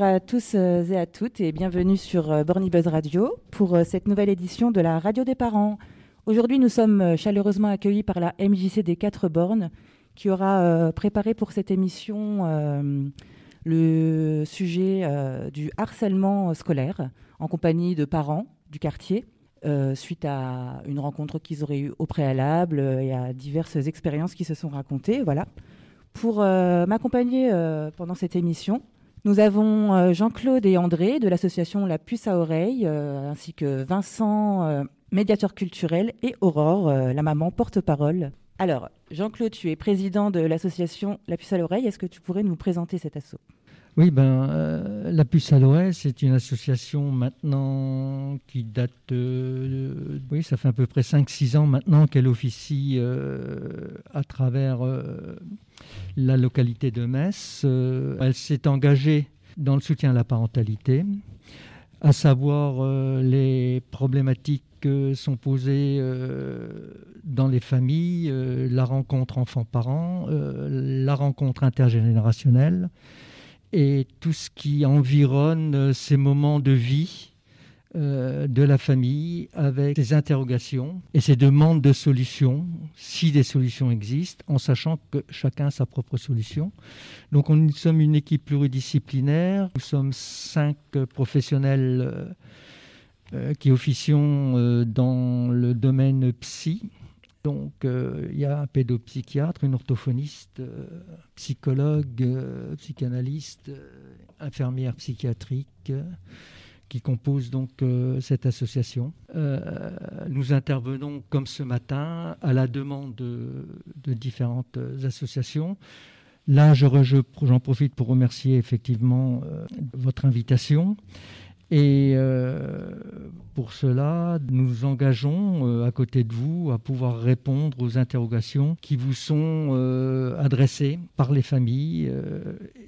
Bonjour à tous euh, et à toutes et bienvenue sur euh, Borny Buzz Radio pour euh, cette nouvelle édition de la Radio des parents. Aujourd'hui, nous sommes chaleureusement accueillis par la MJC des Quatre Bornes qui aura préparé pour cette émission le sujet du harcèlement scolaire en compagnie de parents du quartier. suite à une rencontre qu'ils auraient eue au préalable et à diverses expériences qui se sont racontées. Voilà. Pour m'accompagner pendant cette émission, nous avons euh, Jean-Claude et André de l'association La Puce à Oreille, euh, ainsi que Vincent, euh, médiateur culturel, et Aurore, la maman porte-parole. Alors, Jean-Claude, tu es président de l'association La Puce à l'Oreille. Est-ce que tu pourrais nous présenter cet assaut? Oui, ben, La Puce à l'Oreille, c'est une association maintenant qui date de, Oui, ça fait à peu près 5-6 ans maintenant qu'elle officie à travers la localité de Metz. Euh, elle s'est engagée dans le soutien à la parentalité, à savoir euh, les problématiques que sont posées euh, dans les familles, la rencontre enfant-parent, la rencontre intergénérationnelle et tout ce qui environne ces moments de vie euh, de la famille avec ses interrogations et ses demandes de solutions, si des solutions existent, en sachant que chacun a sa propre solution. Donc nous sommes une équipe pluridisciplinaire, nous sommes cinq professionnels euh, euh, qui officions dans le domaine psy. Donc il y a un pédopsychiatre, une orthophoniste, psychologue, psychanalyste, infirmière psychiatrique qui composent donc euh, cette association. Euh, nous intervenons, comme ce matin, à la demande de, différentes associations. Là, j'en profite pour remercier effectivement euh, votre invitation. Et pour cela, nous engageons à côté de vous à pouvoir répondre aux interrogations qui vous sont adressées par les familles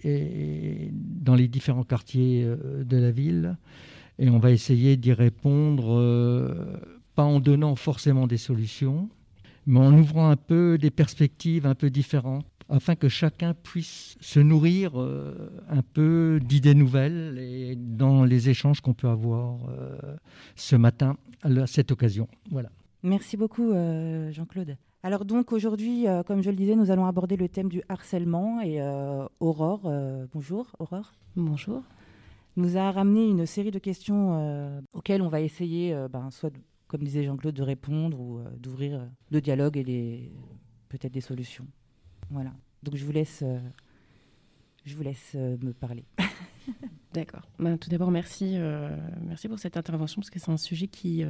et dans les différents quartiers de la ville. Et on va essayer d'y répondre, euh, pas en donnant forcément des solutions, mais en ouvrant un peu des perspectives un peu différentes, afin que chacun puisse se nourrir euh, un peu d'idées nouvelles et dans les échanges qu'on peut avoir euh, ce matin à cette occasion. Voilà. Merci beaucoup Jean-Claude. Alors donc aujourd'hui, comme je le disais, nous allons aborder le thème du harcèlement et Aurore, bonjour Aurore. Bonjour nous a ramené une série de questions euh, auxquelles on va essayer, euh, ben, soit, comme disait Jean-Claude, de répondre ou euh, d'ouvrir le dialogue et peut-être des solutions. Voilà. Donc je vous laisse, je vous laisse me parler. D'accord. Ben, tout d'abord, merci, merci pour cette intervention parce que c'est un sujet qui,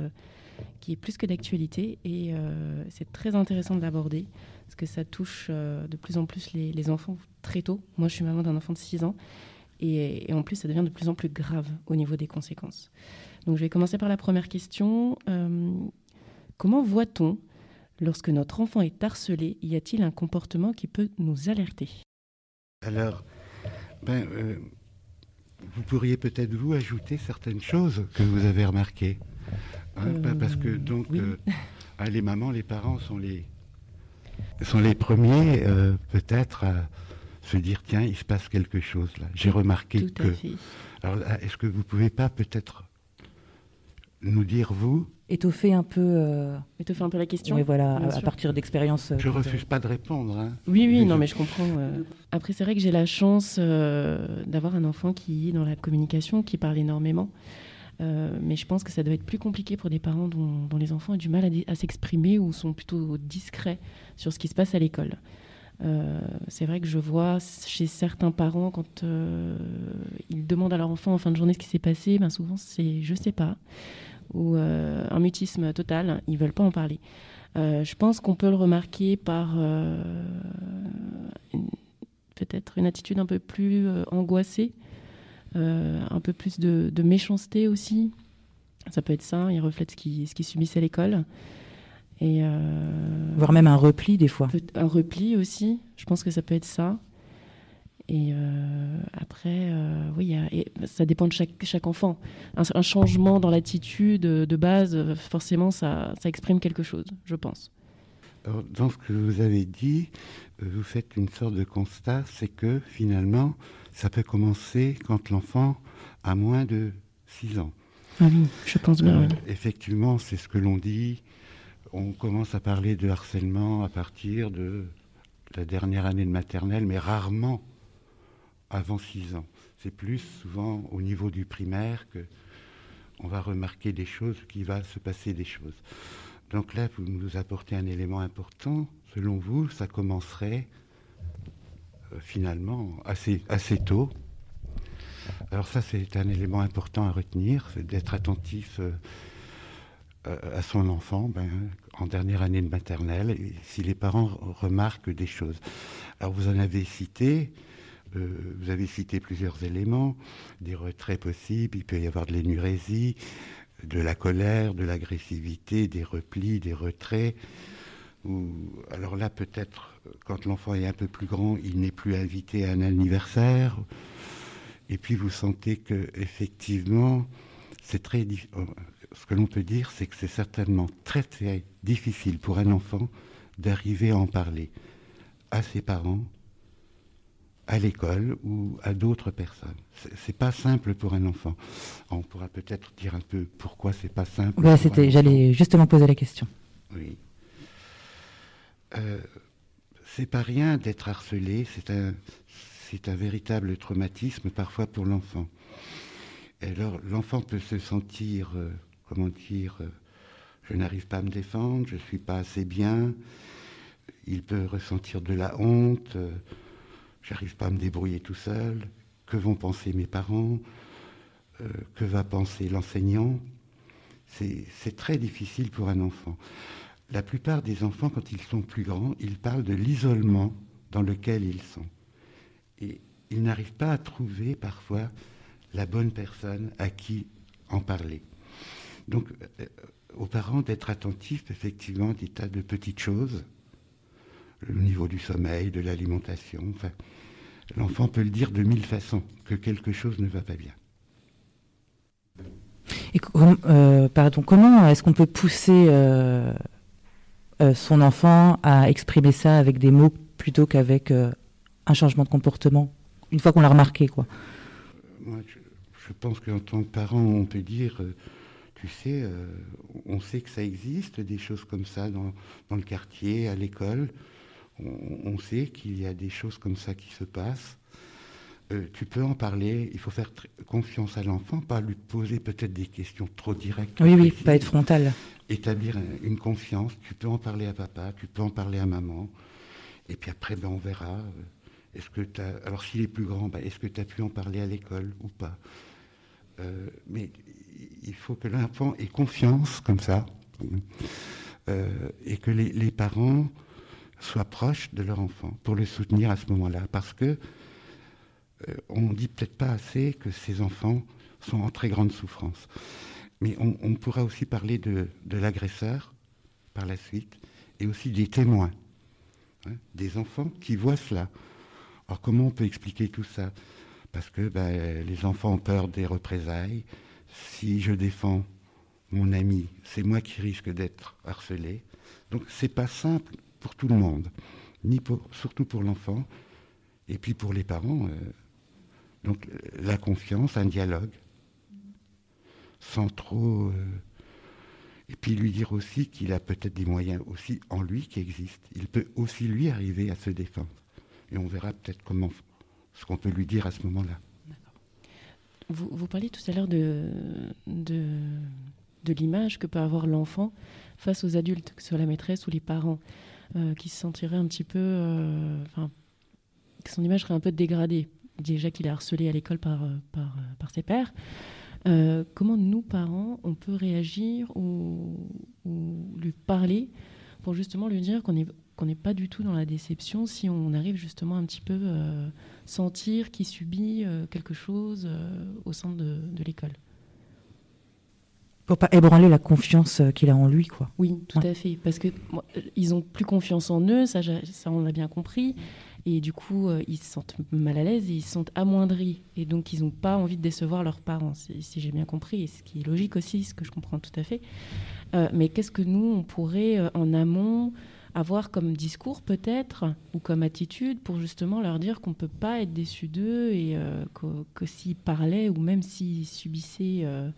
qui est plus que d'actualité et c'est très intéressant de l'aborder parce que ça touche de plus en plus les, enfants très tôt. Moi, je suis maman d'un enfant de 6 ans et, en plus, ça devient de plus en plus grave au niveau des conséquences. Donc, je vais commencer par la première question. Euh, comment voit-on, lorsque notre enfant est harcelé, y a-t-il un comportement qui peut nous alerter? Alors, ben, euh, vous pourriez peut-être vous ajouter certaines choses que vous avez remarquées. Hein, parce que donc, euh, ah, les mamans, les parents sont les, sont les premiers peut-être à se dire tiens, il se passe quelque chose là. J'ai remarqué que. Alors, ah, est-ce que vous pouvez pas peut-être nous dire vous étoffer un peu euh, étoffer un peu la question. oui voilà à, partir d'expériences euh, je refuse pas de répondre hein. oui oui non mais je comprends euh. après c'est vrai que j'ai la chance d'avoir un enfant qui est dans la communication qui parle énormément. Mais je pense que ça doit être plus compliqué pour des parents dont, les enfants ont du mal à s'exprimer ou sont plutôt discrets sur ce qui se passe à l'école. Euh, c'est vrai que je vois chez certains parents, quand euh, ils demandent à leur enfant en fin de journée ce qui s'est passé, ben souvent c'est je sais pas, ou euh, un mutisme total, ils veulent pas en parler. je pense qu'on peut le remarquer par peut-être une attitude un peu plus angoissée, un peu plus de, méchanceté aussi. Ça peut être ça, il reflète ce qu'ils ce qui subissent à l'école. Et euh, Voire même un repli des fois. Un repli aussi, je pense que ça peut être ça. Et euh, après, euh, oui, ça dépend de chaque, chaque enfant. Un, changement dans l'attitude de base, forcément, ça, ça, exprime quelque chose, je pense. Alors, dans ce que vous avez dit, vous faites une sorte de constat, c'est que finalement, ça peut commencer quand l'enfant a moins de 6 ans. Ah oui, je pense bien. Effectivement, c'est ce que l'on dit. On commence à parler de harcèlement à partir de la dernière année de maternelle, mais rarement avant 6 ans. C'est plus souvent au niveau du primaire que on va remarquer des choses, qu'il va se passer des choses. Donc là, vous nous apportez un élément important. Selon vous, ça commencerait euh, finalement assez, assez tôt. Alors ça, c'est un élément important à retenir, c'est d'être attentif euh, à son enfant ben, en dernière année de maternelle, si les parents remarquent des choses. Alors vous en avez cité, euh, vous avez cité plusieurs éléments, des retraits possibles, il peut y avoir de l'énurésie, de la colère, de l'agressivité, des replis, des retraits. Alors là, peut-être, quand l'enfant est un peu plus grand, il n'est plus invité à un anniversaire. Et puis vous sentez que effectivement, c'est très euh, ce que l'on peut dire, c'est que c'est certainement très très difficile pour un enfant d'arriver à en parler à ses parents, à l'école ou à d'autres personnes. C'est pas simple pour un enfant. On pourra peut-être dire un peu pourquoi c'est pas simple. C'était, j'allais justement poser la question. Oui. Euh, c'est pas rien d'être harcelé. C'est un, c'est un véritable traumatisme parfois pour l'enfant. Alors l'enfant peut se sentir, euh, comment dire, euh, je n'arrive pas à me défendre, je suis pas assez bien. Il peut ressentir de la honte. J'arrive pas à me débrouiller tout seul, que vont penser mes parents, euh, que va penser l'enseignant? C'est très difficile pour un enfant. La plupart des enfants, quand ils sont plus grands, ils parlent de l'isolement dans lequel ils sont. Et ils n'arrivent pas à trouver parfois la bonne personne à qui en parler. Donc, euh, aux parents d'être attentifs effectivement à des tas de petites choses le niveau du sommeil, de l'alimentation. Enfin, l'enfant peut le dire de mille façons, que quelque chose ne va pas bien. Et euh, pardon, comment est-ce qu'on peut pousser euh, euh, son enfant à exprimer ça avec des mots plutôt qu'avec un changement de comportement, une fois qu'on l'a remarqué quoi? Moi, je, pense qu'en tant que parent, on peut dire, tu sais, on sait que ça existe, des choses comme ça dans, dans le quartier, à l'école on, sait qu'il y a des choses comme ça qui se passent. Euh, tu peux en parler, il faut faire confiance à l'enfant, pas lui poser peut-être des questions trop directes. Oui, oui, pas être frontal. Établir une confiance, tu peux en parler à papa, tu peux en parler à maman, et puis après, ben, on verra. Euh, est-ce que as, alors s'il est plus grand, ben, est-ce que tu as pu en parler à l'école ou pas? Euh, Mais il faut que l'enfant ait confiance comme ça, et que les parents soient proches de leur enfant pour le soutenir à ce moment-là. Parce que euh, on ne dit peut-être pas assez que ces enfants sont en très grande souffrance. Mais on, pourra aussi parler de, l'agresseur par la suite et aussi des témoins, hein, des enfants qui voient cela. Alors comment on peut expliquer tout ça? Parce que ben, les enfants ont peur des représailles. Si je défends mon ami, c'est moi qui risque d'être harcelé. Donc c'est pas simple pour tout le monde, ni pour, surtout pour l'enfant, et puis pour les parents. Euh, donc la confiance, un dialogue, sans trop... Euh, et puis lui dire aussi qu'il a peut-être des moyens aussi en lui qui existent. Il peut aussi lui arriver à se défendre. Et on verra peut-être comment ce qu'on peut lui dire à ce moment-là. Vous, vous parliez tout à l'heure de, de, de l'image que peut avoir l'enfant face aux adultes, que ce soit la maîtresse ou les parents. Euh, qui se sentirait un petit peu. Euh, enfin, que son image serait un peu dégradée. Déjà qu'il est harcelé à l'école par, euh, par, ses pères. comment nous, parents, on peut réagir ou, lui parler pour justement lui dire qu'on n'est qu'on n'est pas du tout dans la déception si on arrive justement un petit peu sentir qu'il subit quelque chose au sein de l'école? Pour pas ébranler la confiance euh, qu'il a en lui, quoi. Oui, tout à fait, parce que euh, ils ont plus confiance en eux, ça, ça on l'a bien compris, et du coup euh, ils se sentent mal à l'aise, ils se sentent amoindris, et donc ils n'ont pas envie de décevoir leurs parents, si, j'ai bien compris, et ce qui est logique aussi, ce que je comprends tout à fait. mais qu'est-ce que nous on pourrait en amont avoir comme discours peut-être ou comme attitude pour justement leur dire qu'on ne peut pas être déçu d'eux et euh, que, s'ils parlaient ou même s'ils subissaient, euh,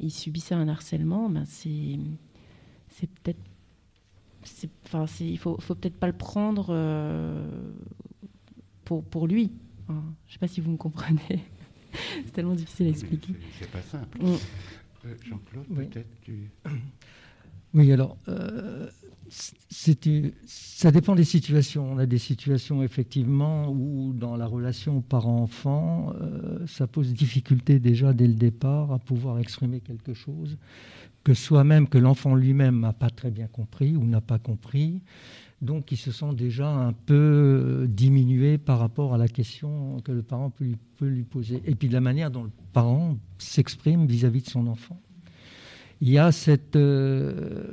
ils subissaient un harcèlement, ben c'est, c'est peut-être... Enfin, il faut, faut peut-être pas le prendre euh, pour, pour lui. je ne sais pas si vous me comprenez. c'est tellement difficile à expliquer. C'est pas simple. Mm. Jean-Claude, peut-être tu... Oui, alors, ça dépend des situations. On a des situations effectivement où dans la relation parent-enfant, euh, ça pose difficulté déjà dès le départ à pouvoir exprimer quelque chose que soi-même, que l'enfant lui-même n'a pas très bien compris ou n'a pas compris. Donc il se sent déjà un peu diminué par rapport à la question que le parent peut lui, peut lui poser. Et puis de la manière dont le parent s'exprime vis-à-vis de son enfant. Il y a cette... Euh,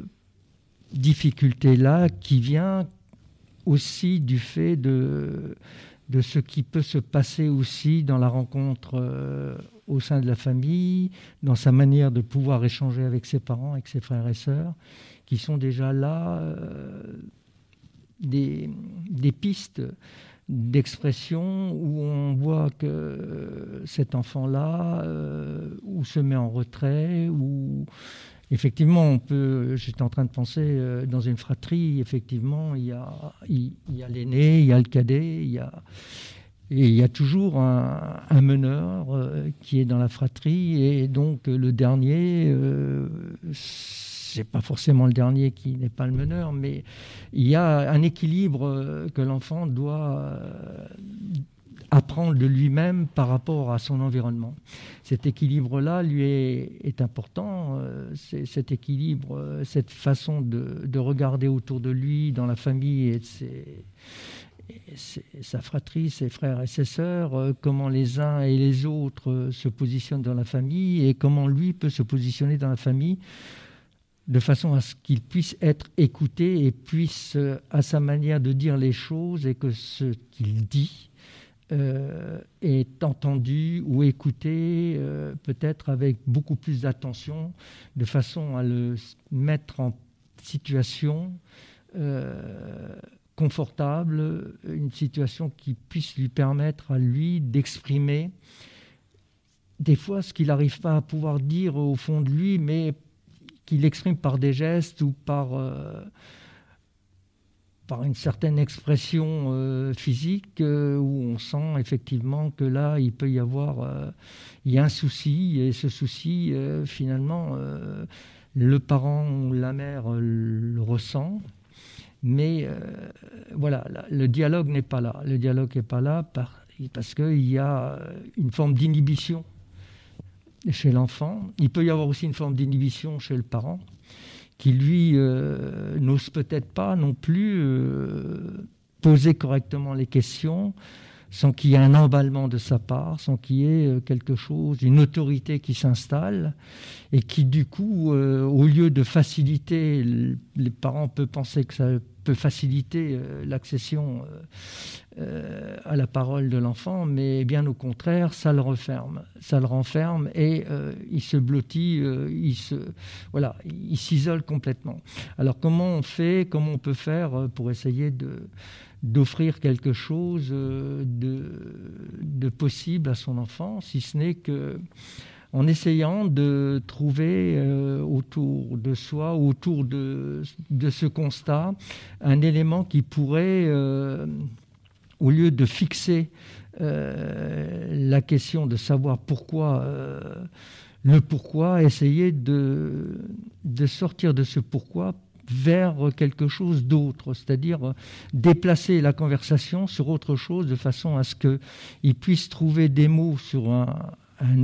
difficulté-là qui vient aussi du fait de, de ce qui peut se passer aussi dans la rencontre euh, au sein de la famille, dans sa manière de pouvoir échanger avec ses parents, avec ses frères et sœurs, qui sont déjà là euh, des, des, pistes d'expression où on voit que cet enfant-là euh, ou se met en retrait ou effectivement, on peut. J'étais en train de penser euh, dans une fratrie. Effectivement, il y a, il, y a l'aîné, il y a le cadet, il y a il y a toujours un, meneur euh, qui est dans la fratrie et donc le dernier. Euh, c'est pas forcément le dernier qui n'est pas le meneur, mais il y a un équilibre que l'enfant doit apprendre de lui-même par rapport à son environnement. Cet équilibre-là, lui, est, important. Euh, cet équilibre, euh, cette façon de, regarder autour de lui, dans la famille et, sa fratrie, ses frères et ses sœurs, euh, comment les uns et les autres se positionnent dans la famille et comment lui peut se positionner dans la famille de façon à ce qu'il puisse être écouté et puisse, à sa manière de dire les choses, et que ce qu'il dit est entendu ou écouté euh, peut-être avec beaucoup plus d'attention, de façon à le mettre en situation euh, confortable, une situation qui puisse lui permettre à lui d'exprimer des fois ce qu'il n'arrive pas à pouvoir dire au fond de lui, mais qu'il exprime par des gestes ou par par une certaine expression euh, physique euh, où on sent effectivement que là, il peut y avoir euh, un souci, et ce souci, finalement, le parent ou la mère le ressent. Mais voilà, le dialogue n'est pas là. Le dialogue n'est pas là parce qu'il y a une forme d'inhibition chez l'enfant. Il peut y avoir aussi une forme d'inhibition chez le parent qui lui euh, n'ose peut-être pas non plus euh, poser correctement les questions sans qu'il y ait un emballement de sa part, sans qu'il y ait euh, quelque chose, une autorité qui s'installe et qui du coup, au lieu de faciliter, les parents peuvent penser que ça peut faciliter l'accession euh, à la parole de l'enfant, mais bien au contraire, ça le referme, ça le renferme et euh, il se blottit, euh, il se, voilà, il s'isole complètement. Alors comment on fait, comment on peut faire pour essayer de d'offrir quelque chose de, de possible à son enfant, si ce n'est que en essayant de trouver autour de soi, autour de, ce constat, un élément qui pourrait au lieu de fixer euh, la question de savoir pourquoi, euh, le pourquoi, essayer de, de sortir de ce pourquoi vers quelque chose d'autre, c'est-à-dire déplacer la conversation sur autre chose de façon à ce qu'il puisse trouver des mots sur un,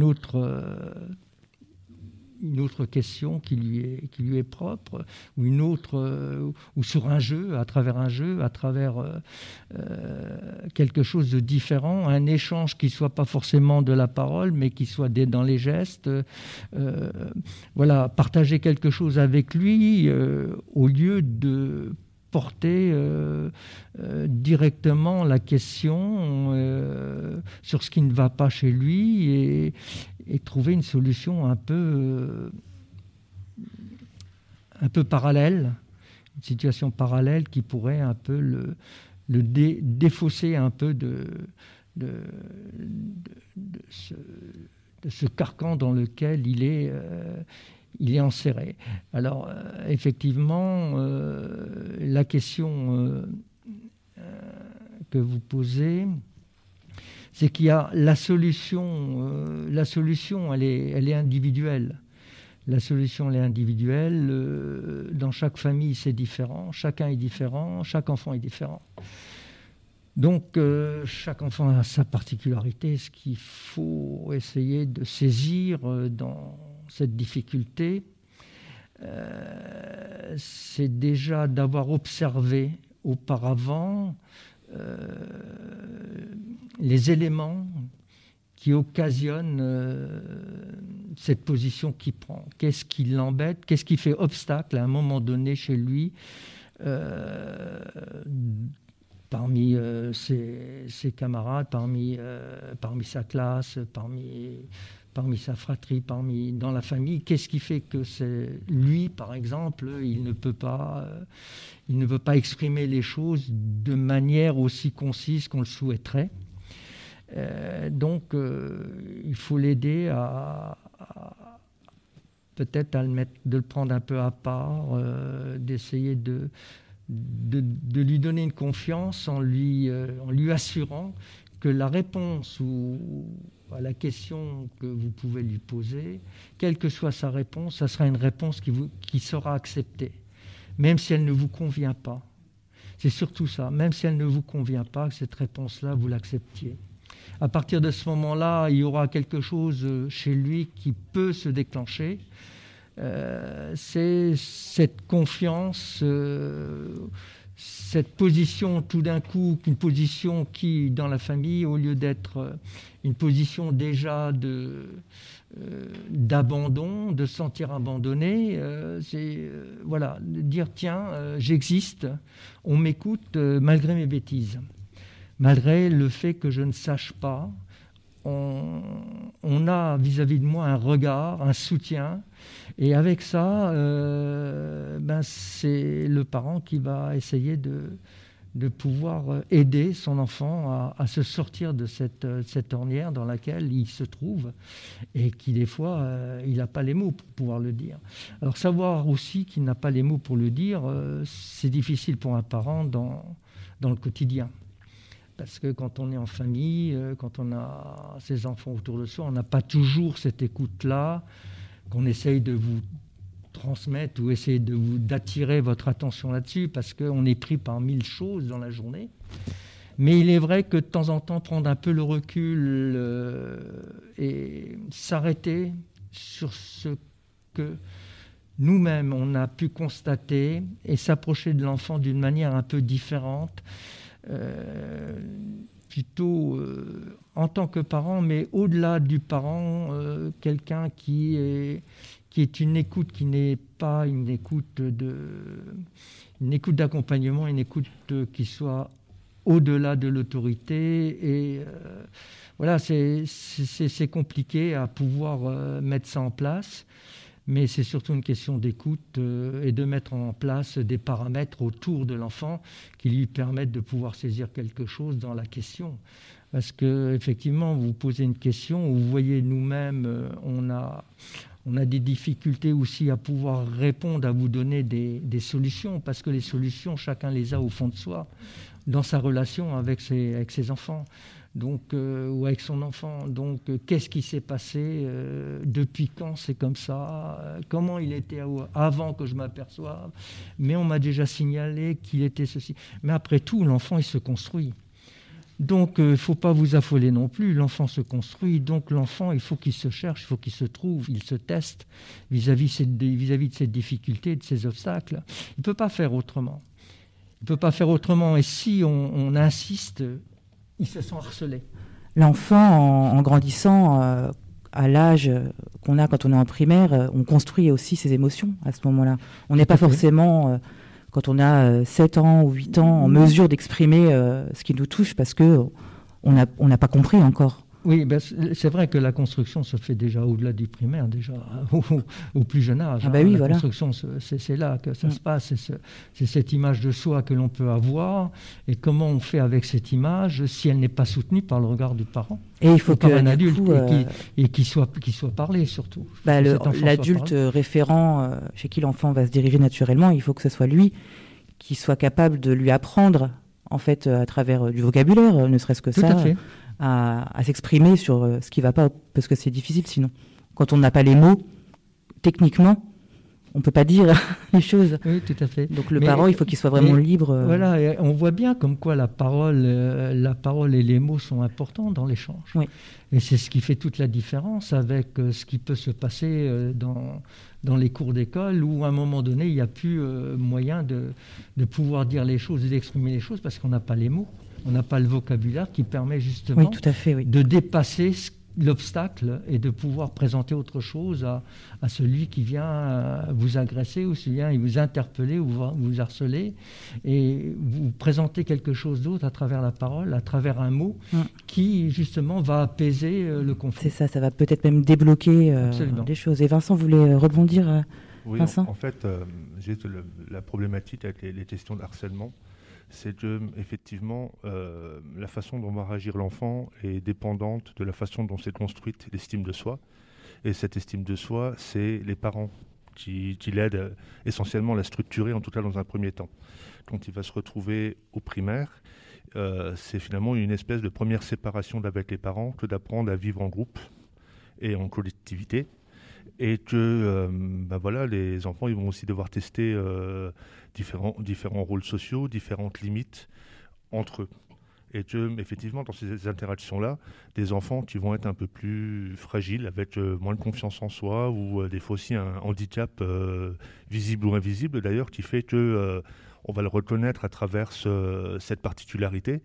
autre euh, une autre question qui lui est, propre, ou une autre, euh, ou sur un jeu, à travers un jeu, à travers euh, quelque chose de différent, un échange qui soit pas forcément de la parole, mais qui soit dans les gestes. voilà, partager quelque chose avec lui au lieu de porter directement la question sur ce qui ne va pas chez lui et, trouver une solution un peu, euh, un peu parallèle, une situation parallèle qui pourrait un peu le, défausser un peu de, ce, carcan dans lequel il est, euh, il est enserré. Alors, euh, effectivement, euh, la question que vous posez, c'est qu'il y a la solution, la solution, elle est, elle est individuelle. La solution elle est individuelle. Euh, dans chaque famille, c'est différent. Chacun est différent. Chaque enfant est différent. Donc, euh, chaque enfant a sa particularité. Ce qu'il faut essayer de saisir euh, dans cette difficulté, c'est déjà d'avoir observé auparavant les éléments qui occasionne euh, cette position qu'il prend. Qu'est-ce qui l'embête? Qu'est-ce qui fait obstacle à un moment donné chez lui euh, parmi euh, ses, camarades, parmi sa classe, parmi, parmi sa fratrie, parmi, dans la famille Qu'est-ce qui fait que c'est lui, par exemple, il ne peut pas, il ne veut pas exprimer les choses de manière aussi concise qu'on le souhaiterait. Euh, donc, euh, il faut l'aider à, peut-être à le mettre, de le prendre un peu à part, euh, d'essayer de, de, lui donner une confiance en lui, en lui assurant que la réponse ou à la question que vous pouvez lui poser, quelle que soit sa réponse, ça sera une réponse qui, vous, qui sera acceptée, même si elle ne vous convient pas. C'est surtout ça, même si elle ne vous convient pas, que cette réponse-là, vous l'acceptiez à partir de ce moment-là, il y aura quelque chose euh, chez lui qui peut se déclencher. Euh, c'est cette confiance, euh, cette position tout d'un coup, une position qui, dans la famille, au lieu d'être une position déjà de, d'abandon, de sentir abandonné, c'est voilà, dire tiens, j'existe, on m'écoute malgré mes bêtises malgré le fait que je ne sache pas, on, a vis-à-vis de moi un regard, un soutien, et avec ça, euh, ben c'est le parent qui va essayer de, de pouvoir aider son enfant à, se sortir de cette, cette, ornière dans laquelle il se trouve et qui des fois euh, il n'a pas les mots pour pouvoir le dire. Alors savoir aussi qu'il n'a pas les mots pour le dire, euh, c'est difficile pour un parent dans, dans le quotidien. Parce que quand on est en famille, euh, quand on a ses enfants autour de soi, on n'a pas toujours cette écoute-là qu'on essaye de vous transmettre ou de vous d'attirer votre attention là-dessus parce qu'on est pris par mille choses dans la journée. Mais il est vrai que de temps en temps, prendre un peu le recul euh, et s'arrêter sur ce que nous-mêmes, on a pu constater et s'approcher de l'enfant d'une manière un peu différente plutôt euh, en tant que parent, mais au-delà du parent, euh, quelqu'un qui est, qui est une écoute qui n'est pas une écoute de une écoute d'accompagnement, une écoute qui soit au-delà de l'autorité. Et voilà, c'est compliqué à pouvoir mettre ça en place mais c'est surtout une question d'écoute euh, et de mettre en place des paramètres autour de l'enfant qui lui permettent de pouvoir saisir quelque chose dans la question. Parce que effectivement, vous posez une question, vous voyez nous-mêmes, euh, on a, on a des difficultés aussi à pouvoir répondre, à vous donner des, solutions, parce que les solutions, chacun les a au fond de soi, dans sa relation avec ses enfants donc, euh, ou avec son enfant. Donc, euh, qu'est-ce qui s'est passé euh, Depuis quand c'est comme ça Comment il était avant que je m'aperçoive Mais on m'a déjà signalé qu'il était ceci. Mais après tout, l'enfant, il se construit. Donc, il ne faut pas vous affoler non plus. L'enfant se construit. Donc, l'enfant, il faut qu'il se cherche, il faut qu'il se trouve, il se teste vis-à-vis de ses difficultés, de ses obstacles. Il ne peut pas faire autrement. Il ne peut pas faire autrement. Et si on insiste, ils se sont harcelés. L'enfant, en, grandissant, euh, à l'âge qu'on a quand on est en primaire, euh, on construit aussi ses émotions à ce moment-là. On n'est pas forcément, euh, quand on a 7 ans ou 8 ans, en mesure d'exprimer ce qui nous touche parce que on n'a on pas compris encore. Oui, ben, c'est vrai que la construction se fait déjà au-delà du primaire, déjà au, plus jeune âge. Ah bah oui, la voilà. construction, c'est là que ça mm. se passe. C'est cette image de soi que l'on peut avoir. Et comment on fait avec cette image si elle n'est pas soutenue par le regard du parent Et il faut qu'un adulte et qui, soit, qui soit parlé surtout. Bah, l'adulte référent euh, chez qui l'enfant va se diriger naturellement, il faut que ce soit lui qui soit capable de lui apprendre en fait euh, à travers euh, du vocabulaire, ne serait-ce que ça. À fait à, s'exprimer sur euh, ce qui ne va pas, parce que c'est difficile sinon. Quand on n'a pas les mots, techniquement, on ne peut pas dire les choses. Oui, tout à fait. Donc le parent, il faut qu'il soit vraiment libre. Euh. Voilà, on voit bien comme quoi la parole, euh, la parole et les mots sont importants dans l'échange. Oui. Et c'est ce qui fait toute la différence avec ce qui peut se passer dans, dans les cours d'école où à un moment donné, il n'y a plus moyen de, de pouvoir dire les choses et d'exprimer les choses parce qu'on n'a pas les mots on n'a pas le vocabulaire qui permet justement de dépasser l'obstacle et de pouvoir présenter autre chose à, celui qui vient euh, vous agresser ou qui vient vous interpeller ou vous harceler et vous présenter quelque chose d'autre à travers la parole, à travers un mot mm. qui justement va apaiser euh, le conflit. C'est ça, ça va peut-être même débloquer euh, des choses. Et Vincent voulait rebondir. oui, Vincent? en, fait, j'ai la problématique avec les, les questions de harcèlement c'est que effectivement euh, la façon dont va réagir l'enfant est dépendante de la façon dont s'est construite l'estime de soi. Et cette estime de soi, c'est les parents qui, l'aident essentiellement à la structurer, en tout cas dans un premier temps. Quand il va se retrouver au primaire, euh, c'est finalement une espèce de première séparation avec les parents que d'apprendre à vivre en groupe et en collectivité et que euh, ben voilà, les enfants ils vont aussi devoir tester différents, rôles sociaux, différentes limites entre eux. Et que, effectivement, dans ces interactions-là, des enfants qui vont être un peu plus fragiles, avec euh, moins de confiance en soi, ou des fois aussi un handicap visible ou invisible, d'ailleurs, qui fait que on va le reconnaître à travers cette particularité,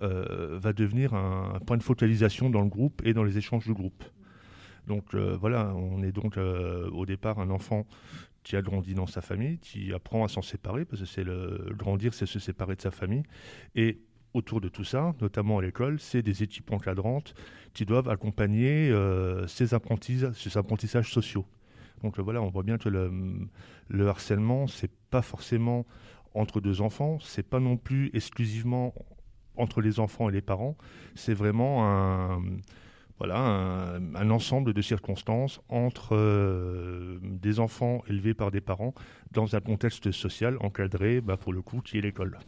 va devenir un, point de focalisation dans le groupe et dans les échanges du groupe. Donc euh, voilà, on est donc euh, au départ un enfant qui a grandi dans sa famille, qui apprend à s'en séparer, parce que c'est le grandir, c'est se séparer de sa famille. Et autour de tout ça, notamment à l'école, c'est des équipes encadrantes qui doivent accompagner euh, ces, apprentissages, ces apprentissages sociaux. Donc voilà, on voit bien que le, le harcèlement, c'est pas forcément entre deux enfants, c'est pas non plus exclusivement entre les enfants et les parents, c'est vraiment un voilà, un, ensemble de circonstances entre euh, des enfants élevés par des parents dans un contexte social encadré, bah, pour le coup, qui est l'école.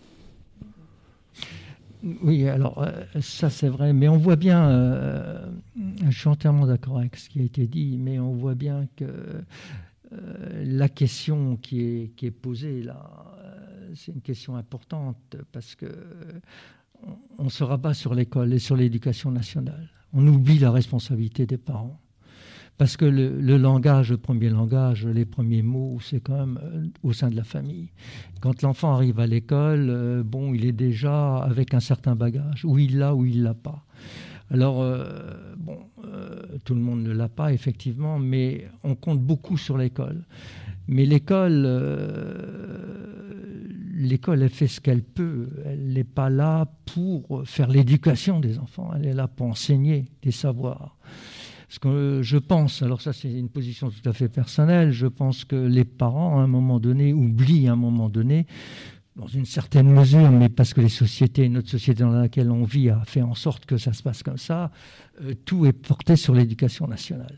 Oui, alors euh, ça c'est vrai, mais on voit bien, euh, je suis entièrement d'accord avec ce qui a été dit, mais on voit bien que la question qui est, qui est posée là, c'est une question importante parce que on se rabat sur l'école et sur l'éducation nationale on oublie la responsabilité des parents. Parce que le, langage, le premier langage, les premiers mots, c'est quand même euh, au sein de la famille. Quand l'enfant arrive à l'école, euh, bon, il est déjà avec un certain bagage, ou il l'a ou il l'a pas. Alors, euh, bon, tout le monde ne l'a pas, effectivement, mais on compte beaucoup sur l'école. Mais l'école, l'école, elle fait ce qu'elle peut. Elle n'est pas là pour faire l'éducation des enfants. Elle est là pour enseigner des savoirs. Ce que je pense, alors ça c'est une position tout à fait personnelle, je pense que les parents, à un moment donné, oublient à un moment donné, dans une certaine mesure, mais parce que les sociétés, notre société dans laquelle on vit a fait en sorte que ça se passe comme ça, euh, tout est porté sur l'éducation nationale.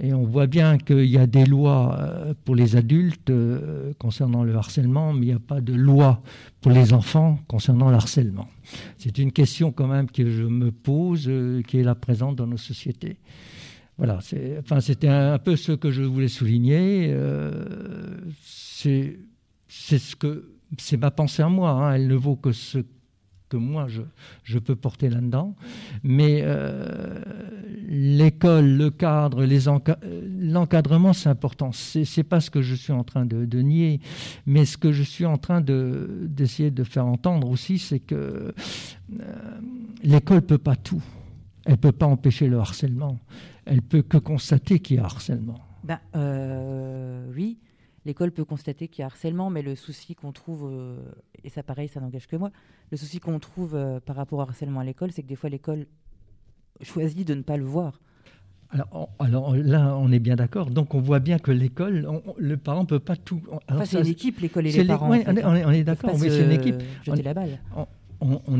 Et on voit bien qu'il y a des lois euh, pour les adultes euh, concernant le harcèlement, mais il n'y a pas de loi pour les enfants concernant le harcèlement. C'est une question quand même que je me pose, qui est là présente dans nos sociétés. Voilà, enfin, c'était un, peu ce que je voulais souligner. c'est ce que c'est ma pensée à moi. Hein. elle ne vaut que ce que moi je, peux porter là-dedans. Mais euh, l'école, le cadre, l'encadrement, c'est important. C'est, n'est pas ce que je suis en train de, nier, mais ce que je suis en train de, d'essayer de faire entendre aussi, c'est que euh, l'école peut pas tout. Elle peut pas empêcher le harcèlement. Elle peut que constater qu'il y a harcèlement. Ben, euh, oui, l'école peut constater qu'il y a harcèlement, mais le souci qu'on trouve, euh, et ça pareil, ça n'engage que moi, le souci qu'on trouve euh, par rapport au harcèlement à l'école, c'est que des fois l'école choisi de ne pas le voir. Alors, alors, là, on est bien d'accord. Donc, on voit bien que l'école, le parent ne peut pas tout. Enfin, c'est une équipe, l'école et les parents. on, est, on, est, d'accord. c'est une équipe. Jeter la balle on,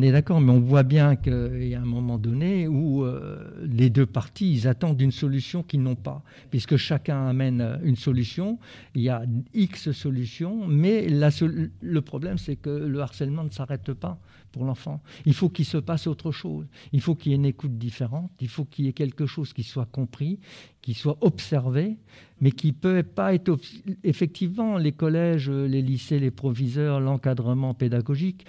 est d'accord, mais on voit bien qu'il y a un moment donné où euh, les deux parties, ils attendent une solution qu'ils n'ont pas, puisque chacun amène une solution. Il y a X solutions, mais le problème, c'est que le harcèlement ne s'arrête pas pour l'enfant. Il faut qu'il se passe autre chose. Il faut qu'il y ait une écoute différente. Il faut qu'il y ait quelque chose qui soit compris, qui soit observé, mais qui ne peut pas être... Effectivement, les collèges, les lycées, les proviseurs, l'encadrement pédagogique,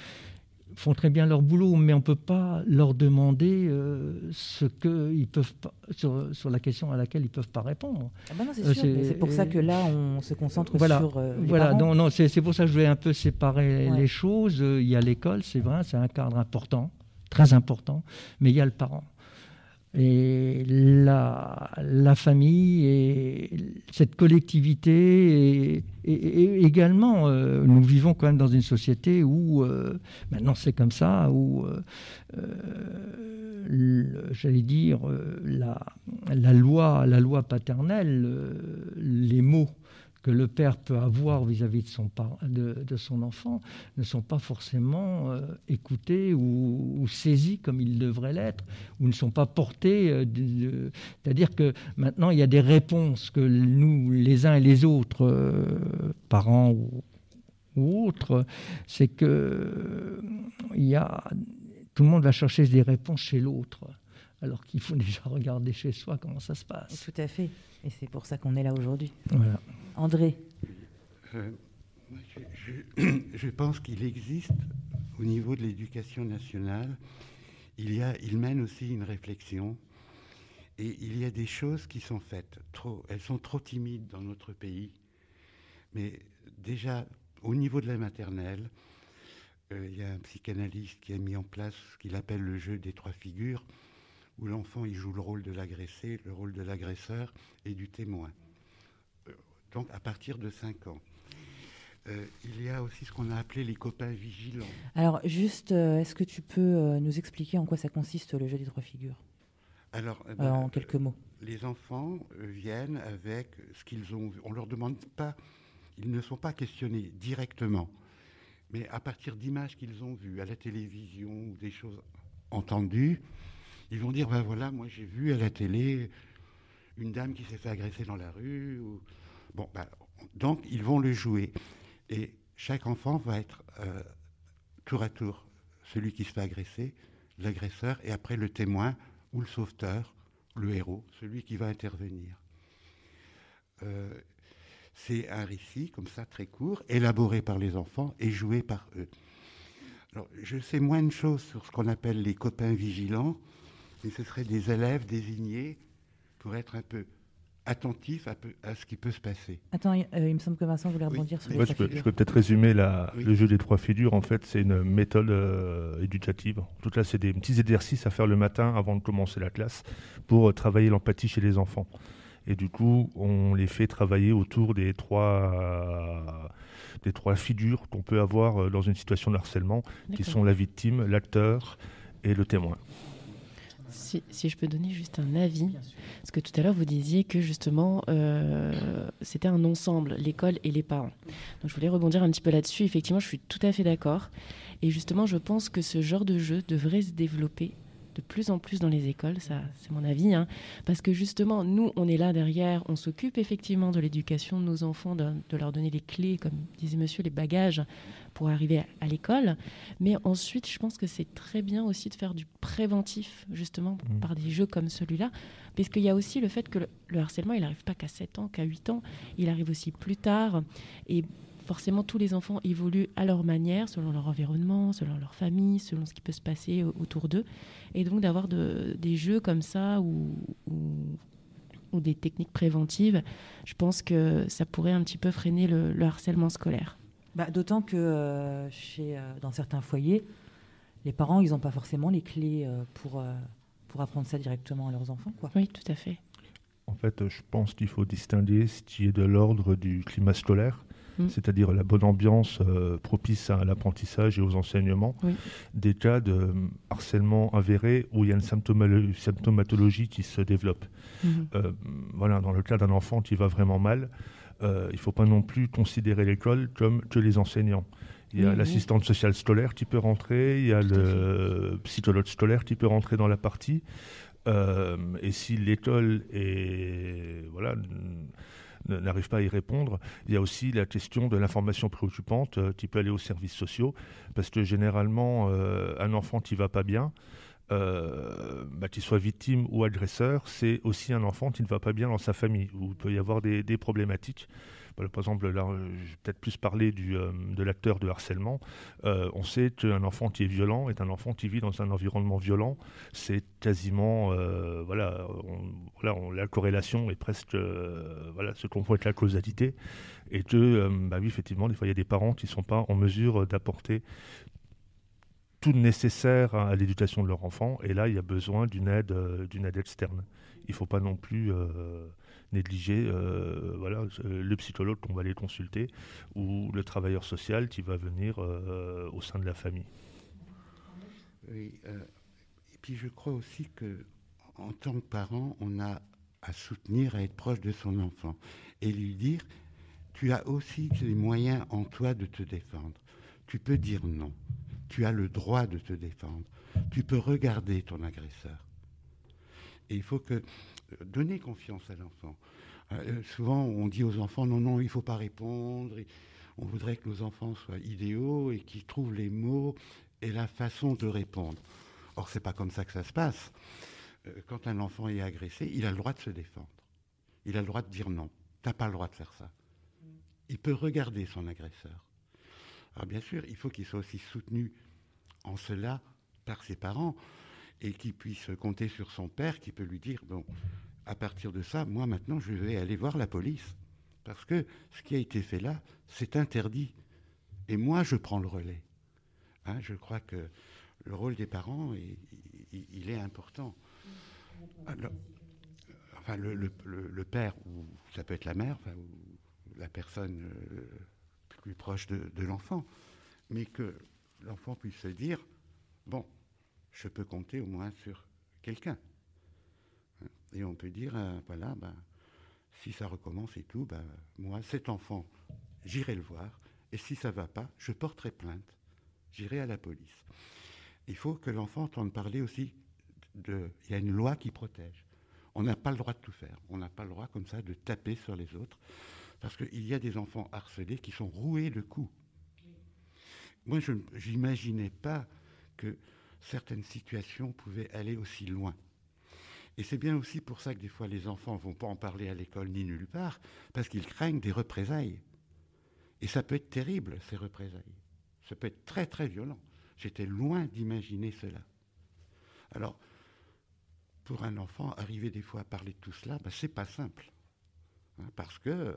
font très bien leur boulot, mais on ne peut pas leur demander euh, ce que ils peuvent pas, sur, sur, la question à laquelle ils ne peuvent pas répondre. Ah bah c'est, c'est pour ça que là, on se concentre voilà, sur euh, les Voilà, non, non, c'est, pour ça que je voulais un peu séparer les choses. Il y a l'école, c'est vrai, c'est un cadre important, très important, mais il y a le parent et la, famille et cette collectivité et, également euh, nous vivons quand même dans une société où euh, maintenant c'est comme ça où euh, j'allais dire la, la, loi la loi paternelle les mots que le père peut avoir vis-à-vis de, son, enfant ne sont pas forcément euh, écoutés ou, saisis comme ils devraient l'être, ou ne sont pas portés. Euh, c'est-à-dire que maintenant, il y a des réponses que nous, les uns et les autres, euh, parents ou, autres, c'est que y a, tout le monde va chercher des réponses chez l'autre alors qu'il faut déjà regarder chez soi comment ça se passe. Tout à fait. Et c'est pour ça qu'on est là aujourd'hui. Voilà. André euh, je, pense qu'il existe au niveau de l'éducation nationale, il, y a, il mène aussi une réflexion et il y a des choses qui sont faites. Trop, elles sont trop timides dans notre pays. Mais déjà, au niveau de la maternelle, euh, il y a un psychanalyste qui a mis en place ce qu'il appelle le jeu des trois figures où l'enfant il joue le rôle de l'agressé, le rôle de l'agresseur et du témoin. Euh, donc à partir de 5 ans. Euh, il y a aussi ce qu'on a appelé les copains vigilants. Alors juste, euh, est-ce que tu peux nous expliquer en quoi ça consiste le jeu des trois figures? Alors, ben, en quelques mots. Les enfants viennent avec ce qu'ils ont vu. On leur demande pas, ils ne sont pas questionnés directement, mais à partir d'images qu'ils ont vues à la télévision ou des choses entendues, ils vont dire, ben voilà, moi j'ai vu à la télé une dame qui s'est fait agresser dans la rue. Bon, ben, donc ils vont le jouer. Et chaque enfant va être euh, tour à tour celui qui se fait agresser, l'agresseur, et après le témoin ou le sauveteur, le héros, celui qui va intervenir. Euh, c'est un récit comme ça très court, élaboré par les enfants et joué par eux. Alors, je sais moins de choses sur ce qu'on appelle les copains vigilants mais ce seraient des élèves désignés pour être un peu attentifs à, ce qui peut se passer. Attends, euh, il me semble que Vincent voulait rebondir sur les je peux, je peux peut-être résumer le jeu des trois figures. En fait, c'est une méthode euh, éducative. En tout cas, c'est des petits exercices à faire le matin avant de commencer la classe pour euh, travailler l'empathie chez les enfants. Et du coup, on les fait travailler autour des trois, des trois figures qu'on peut avoir dans une situation de harcèlement, qui sont la victime, l'acteur et le témoin. Si, je peux donner juste un avis, parce que tout à l'heure vous disiez que justement euh, c'était un ensemble, l'école et les parents. Donc je voulais rebondir un petit peu là-dessus. Effectivement, je suis tout à fait d'accord. Et justement, je pense que ce genre de jeu devrait se développer de plus en plus dans les écoles, ça c'est mon avis, hein. parce que justement, nous, on est là derrière, on s'occupe effectivement de l'éducation de nos enfants, de, leur donner les clés, comme disait monsieur, les bagages pour arriver à, l'école. Mais ensuite, je pense que c'est très bien aussi de faire du préventif, justement, mmh. par des jeux comme celui-là, parce qu'il y a aussi le fait que le, le harcèlement, il n'arrive pas qu'à 7 ans, qu'à 8 ans, il arrive aussi plus tard. Et forcément, tous les enfants évoluent à leur manière, selon leur environnement, selon leur famille, selon ce qui peut se passer autour d'eux. Et donc, d'avoir des jeux comme ça ou, ou, des techniques préventives, je pense que ça pourrait un petit peu freiner le, harcèlement scolaire. Bah, D'autant que euh, chez, euh, dans certains foyers, les parents, ils n'ont pas forcément les clés euh, pour, pour apprendre ça directement à leurs enfants. Quoi. Oui, tout à fait. En fait, je pense qu'il faut distinguer ce qui est de l'ordre du climat scolaire mm. c'est-à-dire la bonne ambiance euh, propice à l'apprentissage et aux enseignements, des cas de harcèlement avéré où il y a une symptomatologie qui se développe. Mm-hmm. Euh, voilà, dans le cas d'un enfant qui va vraiment mal, euh, il ne faut pas non plus considérer l'école comme que les enseignants. Il y a l'assistante sociale scolaire qui peut rentrer, il y a le psychologue scolaire qui peut rentrer dans la partie. et si l'école est voilà n'arrive pas à y répondre. Il y a aussi la question de l'information préoccupante euh, qui peut aller aux services sociaux, parce que généralement, euh, un enfant qui va pas bien, euh, bah, qu'il soit victime ou agresseur, c'est aussi un enfant qui ne va pas bien dans sa famille, où il peut y avoir des problématiques par exemple, là, je vais peut-être plus parler du, euh, de l'acteur de harcèlement. Euh, on sait qu'un enfant qui est violent est un enfant qui vit dans un environnement violent. C'est quasiment, euh, voilà, la corrélation est presque, voilà, ce qu'on pourrait être la causalité. Et que, bah oui, effectivement, des fois, il y a des parents qui ne sont pas en mesure d'apporter tout nécessaire à l'éducation de leur enfant. Et là, il y a besoin d'une aide, d'une aide externe. Il ne faut pas non plus négliger euh, voilà, le psychologue qu'on va aller consulter ou le travailleur social qui va venir euh, au sein de la famille. Oui, euh, et puis je crois aussi que en tant que parent, on a à soutenir, à être proche de son enfant et lui dire tu as aussi les moyens en toi de te défendre. Tu peux dire non. Tu as le droit de te défendre. Tu peux regarder ton agresseur. Et il faut que donner confiance à l'enfant. Euh, souvent, on dit aux enfants, non, non, il ne faut pas répondre. on voudrait que nos enfants soient idéaux et qu'ils trouvent les mots et la façon de répondre. Or, ce n'est pas comme ça que ça se passe. Euh, quand un enfant est agressé, il a le droit de se défendre. Il a le droit de dire non. Tu n'as pas le droit de faire ça. Il peut regarder son agresseur. Alors bien sûr, il faut qu'il soit aussi soutenu en cela par ses parents et qu'il puisse compter sur son père qui peut lui dire, bon, à partir de ça, moi maintenant, je vais aller voir la police. Parce que ce qui a été fait là, c'est interdit. Et moi, je prends le relais. Hein, je crois que le rôle des parents, il, est important. enfin, le, père, ou ça peut être la mère, ou la personne euh, plus proche de l'enfant, mais que l'enfant puisse se dire, bon, je peux compter au moins sur quelqu'un. Et on peut dire, euh, voilà, ben, si ça recommence et tout, ben, moi, cet enfant, j'irai le voir. Et si ça ne va pas, je porterai plainte. J'irai à la police. Il faut que l'enfant entende parler aussi de... Il y a une loi qui protège. On n'a pas le droit de tout faire. On n'a pas le droit comme ça de taper sur les autres. Parce qu'il y a des enfants harcelés qui sont roués de coups. Moi, je n'imaginais pas que certaines situations pouvaient aller aussi loin. Et c'est bien aussi pour ça que des fois les enfants ne vont pas en parler à l'école ni nulle part, parce qu'ils craignent des représailles. Et ça peut être terrible, ces représailles. Ça peut être très très violent. J'étais loin d'imaginer cela. Alors, pour un enfant, arriver des fois à parler de tout cela, ben, c'est pas simple. Hein, parce que euh,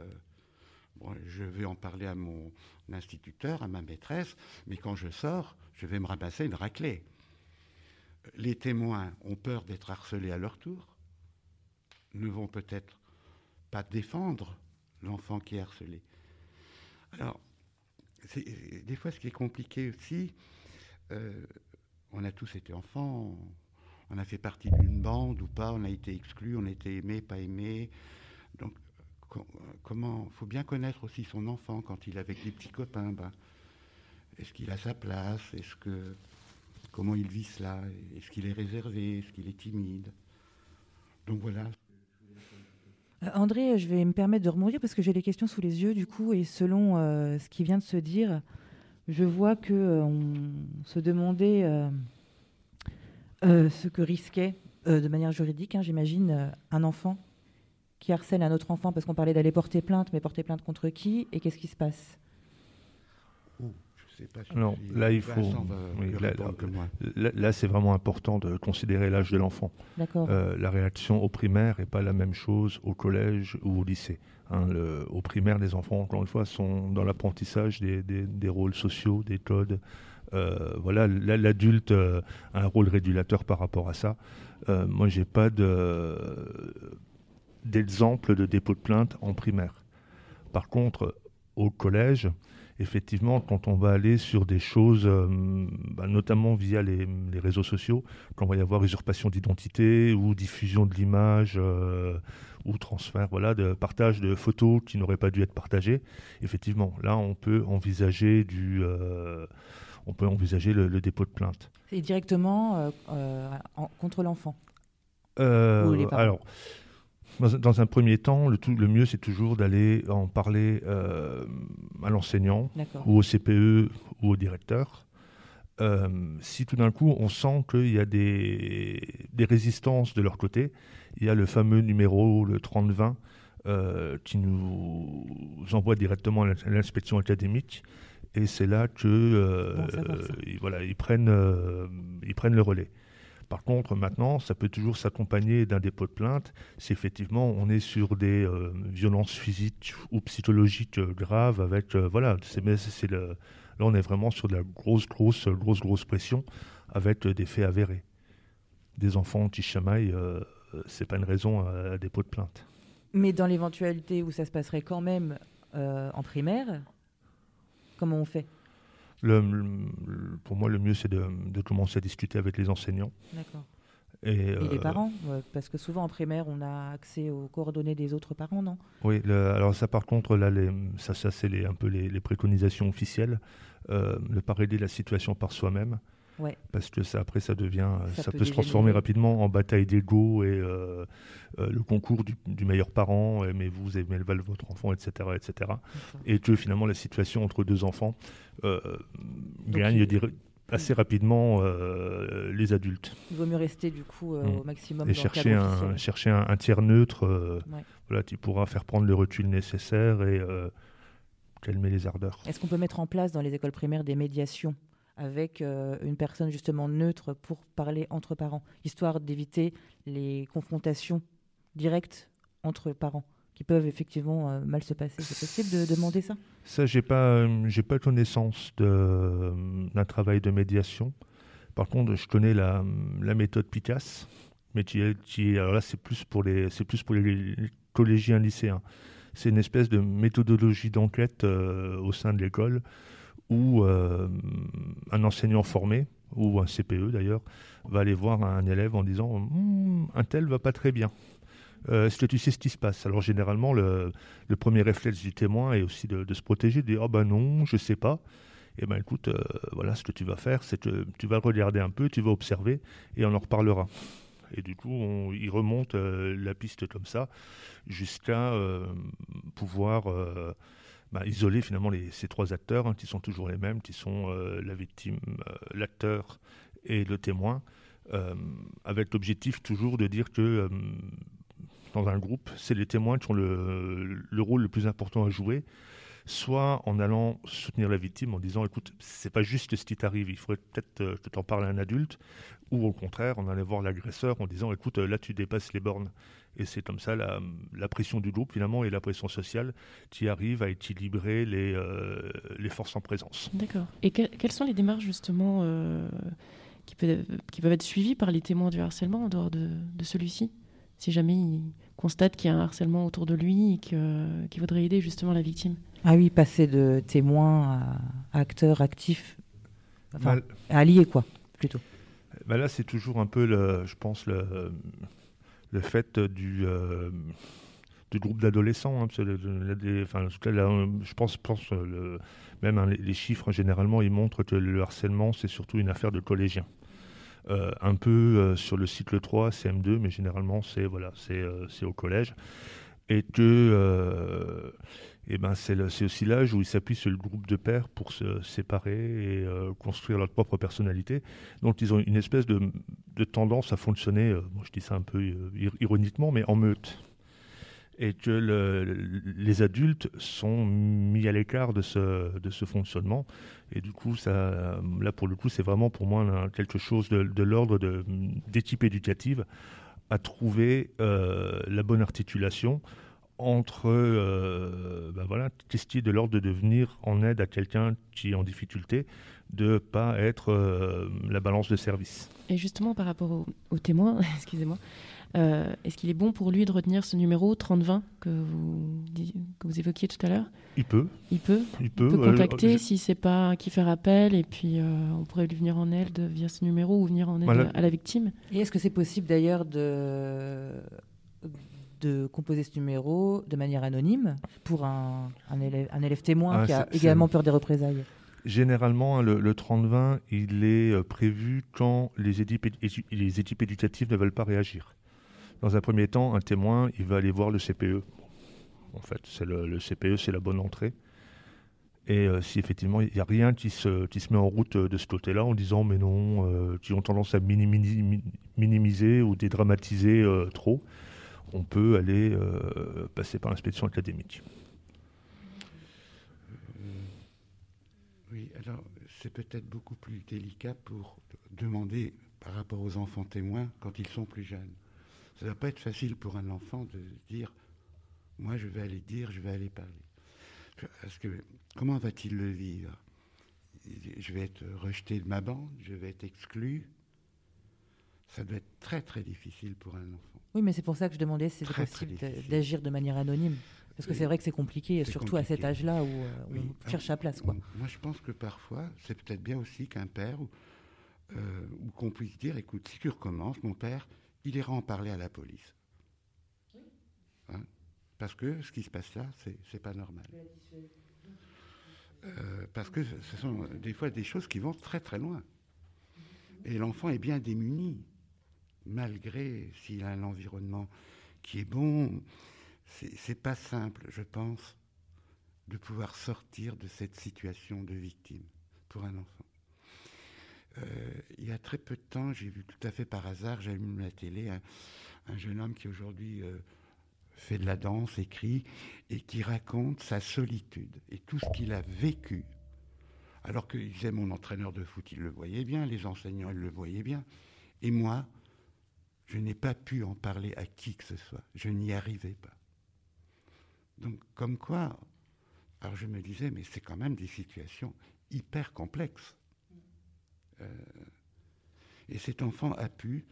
je vais en parler à mon instituteur, à ma maîtresse, mais quand je sors, je vais me ramasser une raclée les témoins ont peur d'être harcelés à leur tour, ne vont peut-être pas défendre l'enfant qui est harcelé. Alors, des fois, ce qui est compliqué aussi, euh, on a tous été enfants, on a fait partie d'une bande ou pas, on a été exclu, on a été aimé, pas aimé. Donc, comment, faut bien connaître aussi son enfant quand il est avec des petits copains. Ben, est-ce qu'il a sa place? Est-ce que comment il vit cela, est-ce qu'il est réservé, est-ce qu'il est timide. Donc voilà. Euh, André, je vais me permettre de rebondir parce que j'ai les questions sous les yeux du coup et selon euh, ce qui vient de se dire, je vois que euh, se demandait ce que risquait de manière juridique, hein, j'imagine, un enfant qui harcèle un autre enfant parce qu'on parlait d'aller porter plainte, mais porter plainte contre qui et qu'est-ce qui se passe? Non, là, il faut. là, c'est vraiment important de considérer l'âge de l'enfant. Euh, la réaction au primaire n'est pas la même chose au collège ou au lycée. Hein. au primaire, les enfants, encore une fois, sont dans l'apprentissage des, rôles sociaux, des codes. Euh, voilà, l'adulte a un rôle régulateur par rapport à ça. Euh, moi, j'ai pas d'exemple de dépôt de plainte en primaire. Par contre, au collège, effectivement, quand on va aller sur des choses, euh, bah, notamment via les, réseaux sociaux, quand on va y avoir usurpation d'identité ou diffusion de l'image euh, ou transfert, voilà, de partage de photos qui n'auraient pas dû être partagées, effectivement, là, on peut envisager du, euh, on peut envisager le, dépôt de plainte. C'est directement contre l'enfant? alors. Dans, un premier temps, le, le mieux, c'est toujours d'aller en parler euh, à l'enseignant ou au CPE ou au directeur. Euh, si tout d'un coup, on sent qu'il y a des, des, résistances de leur côté, il y a le fameux numéro, le 3020, euh, qui nous envoie directement à l'inspection académique. Et c'est là que voilà, ils, prennent, ils prennent le relais. Par contre, maintenant, ça peut toujours s'accompagner d'un dépôt de plainte si effectivement on est sur des euh, violences physiques ou psychologiques euh, graves avec, euh, voilà, là on est vraiment sur de la grosse, grosse, grosse, grosse pression avec des faits avérés. Des enfants qui chamaillent, c'est pas une raison à, à, dépôt de plainte. Mais dans l'éventualité où ça se passerait quand même en primaire, comment on fait? Pour moi, le mieux, c'est de, commencer à discuter avec les enseignants. D'accord. Et, les euh, parents Parce que souvent en primaire, on a accès aux coordonnées des autres parents, non? Oui, alors ça par contre, là, les, ça, ça c'est un peu les, préconisations officielles. Euh, ne pas régler la situation par soi-même. Parce que ça, après, ça devient, ça, peut, se transformer rapidement en bataille d'ego et euh, euh, le concours du, meilleur parent, mais vous aimez le votre enfant, etc., etc. Et que finalement la situation entre deux enfants euh, gagne assez rapidement les adultes. Il vaut mieux rester du coup au mm. maximum et chercher un chercher un, tiers neutre, voilà, qui pourra faire prendre le recul nécessaire et calmer les ardeurs. Est-ce qu'on peut mettre en place dans les écoles primaires des médiations avec euh, une personne justement neutre pour parler entre parents, histoire d'éviter les confrontations directes entre parents? Qui peuvent effectivement euh, mal se passer. C'est possible de demander ça? Ça, j'ai pas, euh, j'ai pas connaissance d'un travail de médiation. Par contre, je connais la, méthode Picasso, mais qui, qui alors là, c'est plus pour les, plus pour les collégiens lycéens. C'est une espèce de méthodologie d'enquête au sein de l'école où euh, un enseignant formé, ou un CPE d'ailleurs, va aller voir un élève en disant hum, un tel va pas très bien. Euh, est-ce que tu sais ce qui se passe? Alors généralement, le, premier réflexe du témoin est aussi de, se protéger, de dire ah ben non, je sais pas. Eh ben écoute, euh, voilà ce que tu vas faire, c'est que tu vas regarder un peu, tu vas observer et on en reparlera. Et du coup, on, il remonte la piste comme ça jusqu'à pouvoir bah, isoler finalement ces trois acteurs, hein, qui sont toujours les mêmes, qui sont euh, la victime, euh, l'acteur et le témoin, euh, avec l'objectif toujours de dire que dans un groupe, c'est les témoins qui ont le, rôle le plus important à jouer, soit en allant soutenir la victime en disant écoute, c'est pas juste ce qui t'arrive, il faudrait peut-être que tu en parles à un adulte, ou au contraire, en allant voir l'agresseur en disant écoute, là tu dépasses les bornes. Et c'est comme ça la, pression du groupe finalement et la pression sociale qui arrive à équilibrer les, euh, forces en présence. D'accord. Et quelles sont les démarches justement euh, qui peuvent être suivies par les témoins du harcèlement en dehors de, de celui-ci? Si jamais ils constatent qu'il y a un harcèlement autour de lui et qu'il voudrait aider justement la victime Ah oui, passer de témoin à acteur actif, enfin, à allié quoi, plutôt. Bah là, c'est toujours un peu, le, je pense, le, le fait du, euh, du groupe d'adolescents. Hein, enfin, je pense, pense le, même hein, les, chiffres, généralement, ils montrent que le harcèlement, c'est surtout une affaire de collégiens. Euh, un peu euh, sur le cycle 3, CM2, mais généralement, c'est voilà, c'est au collège. Et que et ben c'est aussi l'âge où ils s'appuient sur le groupe de pères pour se séparer et euh, construire leur propre personnalité. Donc ils ont une espèce de, tendance à fonctionner, euh, je dis ça un peu euh, ironiquement, mais en meute. Et que les adultes sont mis à l'écart de ce, de ce fonctionnement. Et du coup, ça, là pour le coup, c'est vraiment pour moi quelque chose de, de l'ordre d'équipe éducative à trouver la bonne articulation entre euh, ben voilà, tester de l'ordre de venir en aide à quelqu'un qui est en difficulté, de pas être euh, la balance de service. Et justement par rapport aux, témoins, excusez-moi, euh, est-ce qu'il est bon pour lui de retenir ce numéro 3020 que vous, que vous évoquiez tout à l'heure? Il peut. Il peut? Il peut, peut contacter si c'est pas qui fait rappel et puis on pourrait lui venir en aide via ce numéro ou venir en aide à la victime. Et est-ce que c'est possible d'ailleurs de de composer ce numéro de manière anonyme pour un, un, élève, un élève, témoin ah, qui a également peur des représailles? Généralement, hein, le, le 30-20, il est euh, prévu quand les équipes, les équipes éducatives ne veulent pas réagir. Dans un premier temps, un témoin, il va aller voir le CPE. En fait, c'est le, CPE, c'est la bonne entrée. Et euh, si effectivement il n'y a rien qui se, met en route euh, de ce côté-là en disant mais non, qui ont tendance à minimiser, ou dédramatiser trop, on peut aller euh, passer par l'inspection académique. Euh, oui, alors c'est peut-être beaucoup plus délicat pour demander par rapport aux enfants témoins quand ils sont plus jeunes. Ça ne va pas être facile pour un enfant de dire moi je vais aller dire, je vais aller parler. Parce que comment va-t-il le vivre? Je vais être rejeté de ma bande, je vais être exclu. Ça doit être très très difficile pour un enfant. Oui, mais c'est pour ça que je demandais si c'est possible d'agir de manière anonyme. Parce que c'est vrai que c'est compliqué, surtout à cet âge-là où, euh, on cherche sa place. Quoi. Moi, je pense que parfois, c'est peut-être bien aussi qu'un père, ou, euh, qu'on puisse dire, écoute, si tu recommences, mon père, il ira en parler à la police. Hein? Parce que ce qui se passe là, c'est pas normal. Euh, parce que ce sont des fois des choses qui vont très très loin. Et l'enfant est bien démuni malgré s'il a un environnement qui est bon, c'est pas simple, je pense, de pouvoir sortir de cette situation de victime pour un enfant. Euh, il y a très peu de temps, j'ai vu tout à fait par hasard, j'allume la télé, un, jeune homme qui aujourd'hui euh, fait de la danse, écrit, et qui raconte sa solitude et tout ce qu'il a vécu. Alors qu'il disait mon entraîneur de foot, il le voyait bien, les enseignants, ils le voyaient bien. Et moi, je n'ai pas pu en parler à qui que ce soit. Je n'y arrivais pas. Donc, comme quoi, alors je me disais, mais c'est quand même des situations hyper complexes. Euh, et cet enfant a pu,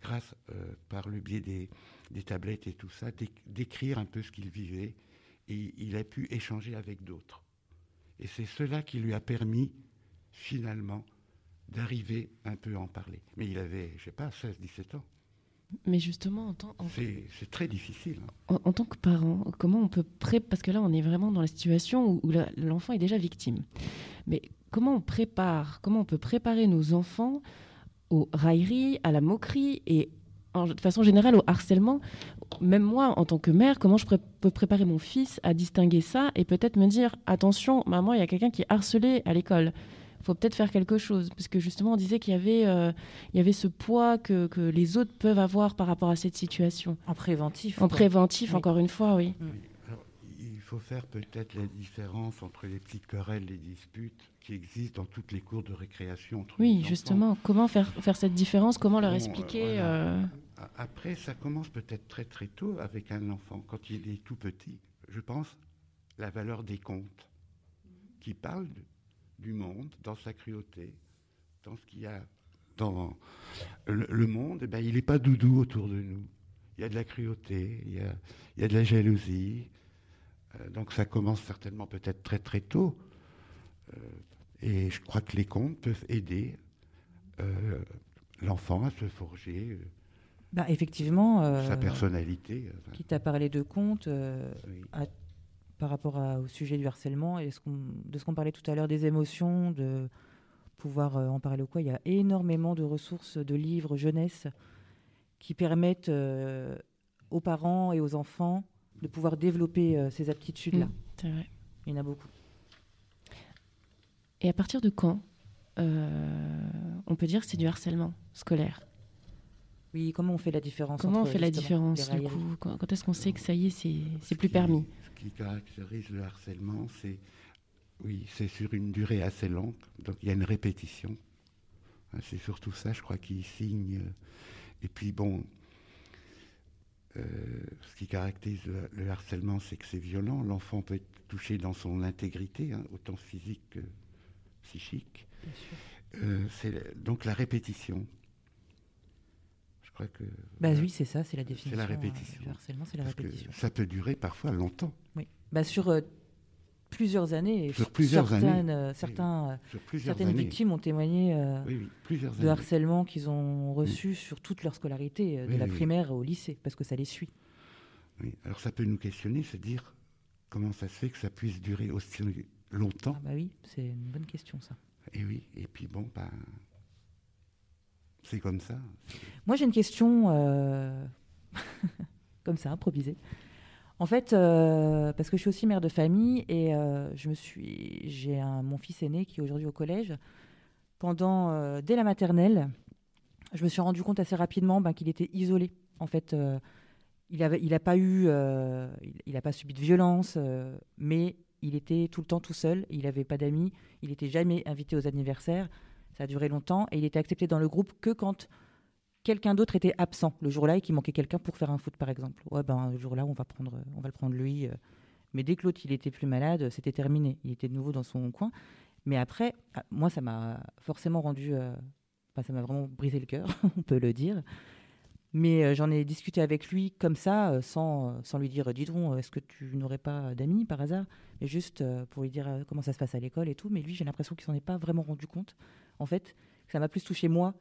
grâce euh, par le biais des, tablettes et tout ça, décrire un peu ce qu'il vivait et il a pu échanger avec d'autres. Et c'est cela qui lui a permis, finalement, d'arriver un peu à en parler. Mais il avait, je ne sais pas, 16, 17 ans. Mais justement, en tant, c'est très difficile. Hein. En, tant que parent, comment on peut préparer parce que là, on est vraiment dans la situation où, l'enfant est déjà victime. Mais comment on prépare Comment on peut préparer nos enfants aux railleries, à la moquerie et de façon générale au harcèlement Même moi, en tant que mère, comment je peux préparer mon fils à distinguer ça et peut-être me dire attention, maman, il y a quelqu'un qui est harcelé à l'école faut peut-être faire quelque chose. Parce que justement, on disait qu'il y, avait, euh, il y avait ce poids que, que, les autres peuvent avoir par rapport à cette situation. En préventif. En préventif, encore une fois, oui. Mm. Faut faire peut-être la différence entre les petites querelles, les disputes qui existent dans toutes les cours de récréation. Entre oui, justement. Comment faire, faire cette différence? Comment leur expliquer euh, Après, ça commence peut-être très très tôt avec un enfant, quand il est tout petit. Je pense la valeur des contes qui parlent du monde, dans sa cruauté, dans ce qu'il y a dans le, monde, eh ben, il n'est pas doudou autour de nous. Il y a de la cruauté, il y a, il y a de la jalousie. Euh, donc ça commence certainement peut-être très très tôt. Euh, et je crois que les contes peuvent aider euh, l'enfant à se forger. Bah, effectivement. sa personnalité. Qui t'a parlé de contes, par rapport au sujet du harcèlement et ce de ce qu'on parlait tout à l'heure des émotions, de pouvoir euh, en parler ou quoi. Il y a énormément de ressources, de livres jeunesse qui permettent aux parents et aux enfants de pouvoir développer euh, ces aptitudes-là. Mmh, c'est vrai. Il y en a beaucoup. Et à partir de quand on peut dire que c'est du harcèlement scolaire? Oui, comment on fait la différence Comment on fait la différence du coup? Quand, est-ce qu'on sait que ça y est, c'est plus permis? Ce qui caractérise le harcèlement, c'est oui, c'est sur une durée assez longue, donc il y a une répétition. Hein, c'est surtout ça, je crois, qui signe. Et puis bon, euh, ce qui caractérise le, harcèlement, c'est que c'est violent. L'enfant peut être touché dans son intégrité, hein, autant physique que psychique. Euh, c'est donc la répétition crois que. Bah oui, c'est ça, c'est la définition. C'est la répétition. le harcèlement, c'est la répétition. Ça peut durer parfois longtemps. Oui. Bah, sur plusieurs années. Sur plusieurs certaines, années. certains, sur plusieurs certaines années. victimes ont témoigné oui, oui, plusieurs de harcèlement qu'ils ont reçu sur toute leur scolarité, de la primaire au lycée, parce que ça les suit. Alors ça peut nous questionner, c'est dire comment ça se fait que ça puisse durer aussi longtemps. Ah bah oui, c'est une bonne question ça. Et oui, et puis bon, ben, c'est comme ça. Moi j'ai une question euh, comme ça, improvisée. En fait, euh, parce que je suis aussi mère de famille et euh, je me suis, j'ai mon fils aîné qui est aujourd'hui au collège. Pendant, dès la maternelle, je me suis rendu compte assez rapidement ben, qu'il était isolé. En fait, il n'a a pas eu, il n'a pas subi de violence, mais il était tout le temps tout seul, il n'avait pas d'amis, il n'était jamais invité aux anniversaires, ça a duré longtemps, et il était accepté dans le groupe que quand quelqu'un d'autre était absent le jour-là et qu'il manquait quelqu'un pour faire un foot, par exemple. Ouais, ben, le jour-là, on, va prendre, on va le prendre lui. Euh. Mais dès que l'autre, il était plus malade, c'était terminé. Il était de nouveau dans son coin. Mais après, ah, moi, ça m'a forcément rendu... Euh, ça m'a vraiment brisé le cœur, on peut le dire. Mais euh, j'en ai discuté avec lui comme ça, euh, sans, euh, sans lui dire, dis donc, est-ce que tu n'aurais pas d'amis par hasard? Mais juste pour lui dire comment ça se passe à l'école et tout. Mais lui, j'ai l'impression qu'il s'en est pas vraiment rendu compte. En fait, ça m'a plus touché moi